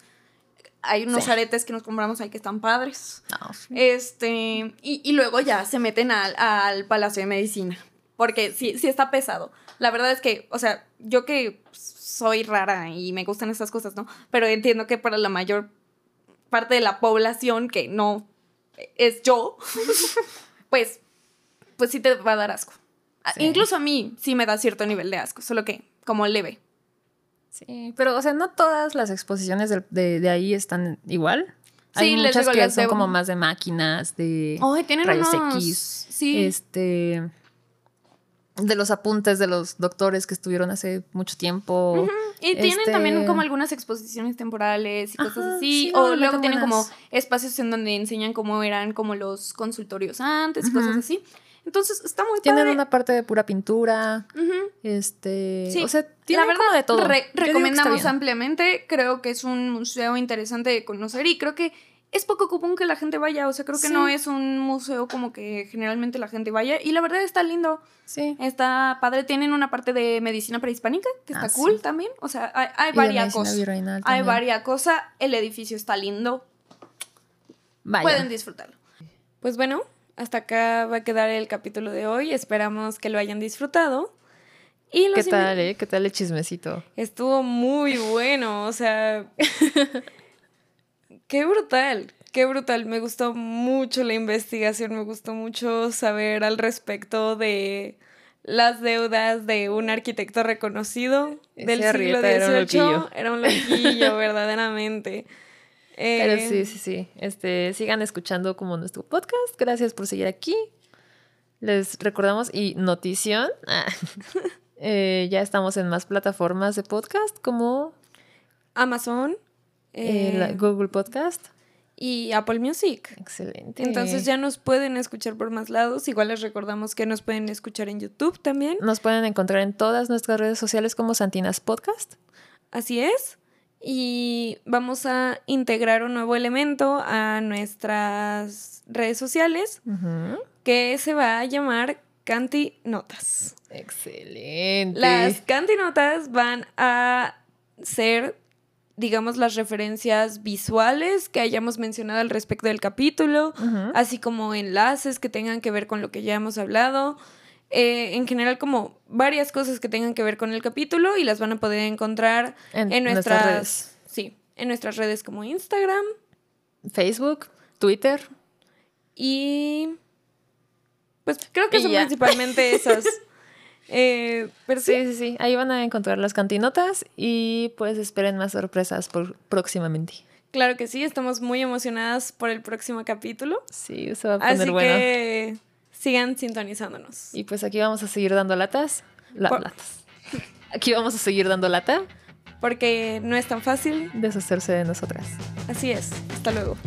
Hay unos Sí. aretes que nos compramos ahí que están padres. No. Este, y, y luego ya se meten al, al Palacio de Medicina. Porque sí, sí está pesado. La verdad es que, o sea, yo que soy rara y me gustan estas cosas, ¿no? Pero entiendo que para la mayor parte de la población que no es yo, pues, pues sí te va a dar asco. A- Sí. Incluso a mí sí me da cierto nivel de asco, solo que como leve. Sí, pero, o sea, no todas las exposiciones de, de ahí están igual. Sí, Hay les muchas digo, que son como más de máquinas, de tienen rayos unos- X. Sí. Este. De los apuntes de los doctores que estuvieron hace mucho tiempo. Y tienen Este- también como algunas exposiciones temporales y cosas Ajá, así. sí, o no, luego tienen como espacios en donde enseñan cómo eran como los consultorios antes y cosas así. Entonces está muy Tienen padre. una parte de pura pintura. Ujú. Este. Sí, o sea, tienen la verdad, como de todo. re- Yo recomendamos ampliamente. Creo que es un museo interesante de conocer y creo que es poco común que la gente vaya. O sea, creo que Sí. no es un museo como que generalmente la gente vaya. Y la verdad está lindo. Sí. Está padre. Tienen una parte de medicina prehispánica que está Ah, sí. cool también. O sea, hay, hay varias cosas. Hay varias cosas. El edificio está lindo. Vaya. Pueden disfrutarlo. Pues bueno, hasta acá va a quedar el capítulo de hoy. Esperamos que lo hayan disfrutado. Y ¿Qué tal, eh? ¿Qué tal el chismecito? Estuvo muy bueno, o sea. qué brutal, qué brutal. Me gustó mucho la investigación, me gustó mucho saber al respecto de las deudas de un arquitecto reconocido Ese del siglo Arrieta era un XVIII. loquillo. Era un loquillo, verdaderamente. Pero Eh, sí, sí, sí. Este, sigan escuchando como nuestro podcast. Gracias por seguir aquí. Les recordamos y notición. ah, eh, ya estamos en más plataformas de podcast como Amazon eh, eh, la- Google Podcast. y Apple Music. Excelente. Entonces ya nos pueden escuchar por más lados. Igual les recordamos que nos pueden escuchar en YouTube también. nos pueden encontrar en todas nuestras redes sociales como Santinas Podcast. Así es. Y vamos a integrar un nuevo elemento a nuestras redes sociales que se va a llamar Canti Notas. Excelente. Las Canti Notas van a ser, digamos, las referencias visuales que hayamos mencionado al respecto del capítulo, así como enlaces que tengan que ver con lo que ya hemos hablado. Eh, en general, como varias cosas que tengan que ver con el capítulo y las van a poder encontrar En en, nuestras nuestras, redes. Sí, en nuestras redes como Instagram Facebook, Twitter. y. Pues creo que son ya. principalmente esas. Eh, pero sí, Sí, sí, sí. Ahí van a encontrar las cantinotas y pues esperen más sorpresas por próximamente. claro que sí, estamos muy emocionadas por el próximo capítulo. Sí, se va a poner Así bueno. que sigan sintonizándonos. Y pues aquí vamos a seguir dando latas. La- Por- latas. Aquí vamos a seguir dando lata. Porque no es tan fácil. Deshacerse de nosotras. Así es. Hasta luego.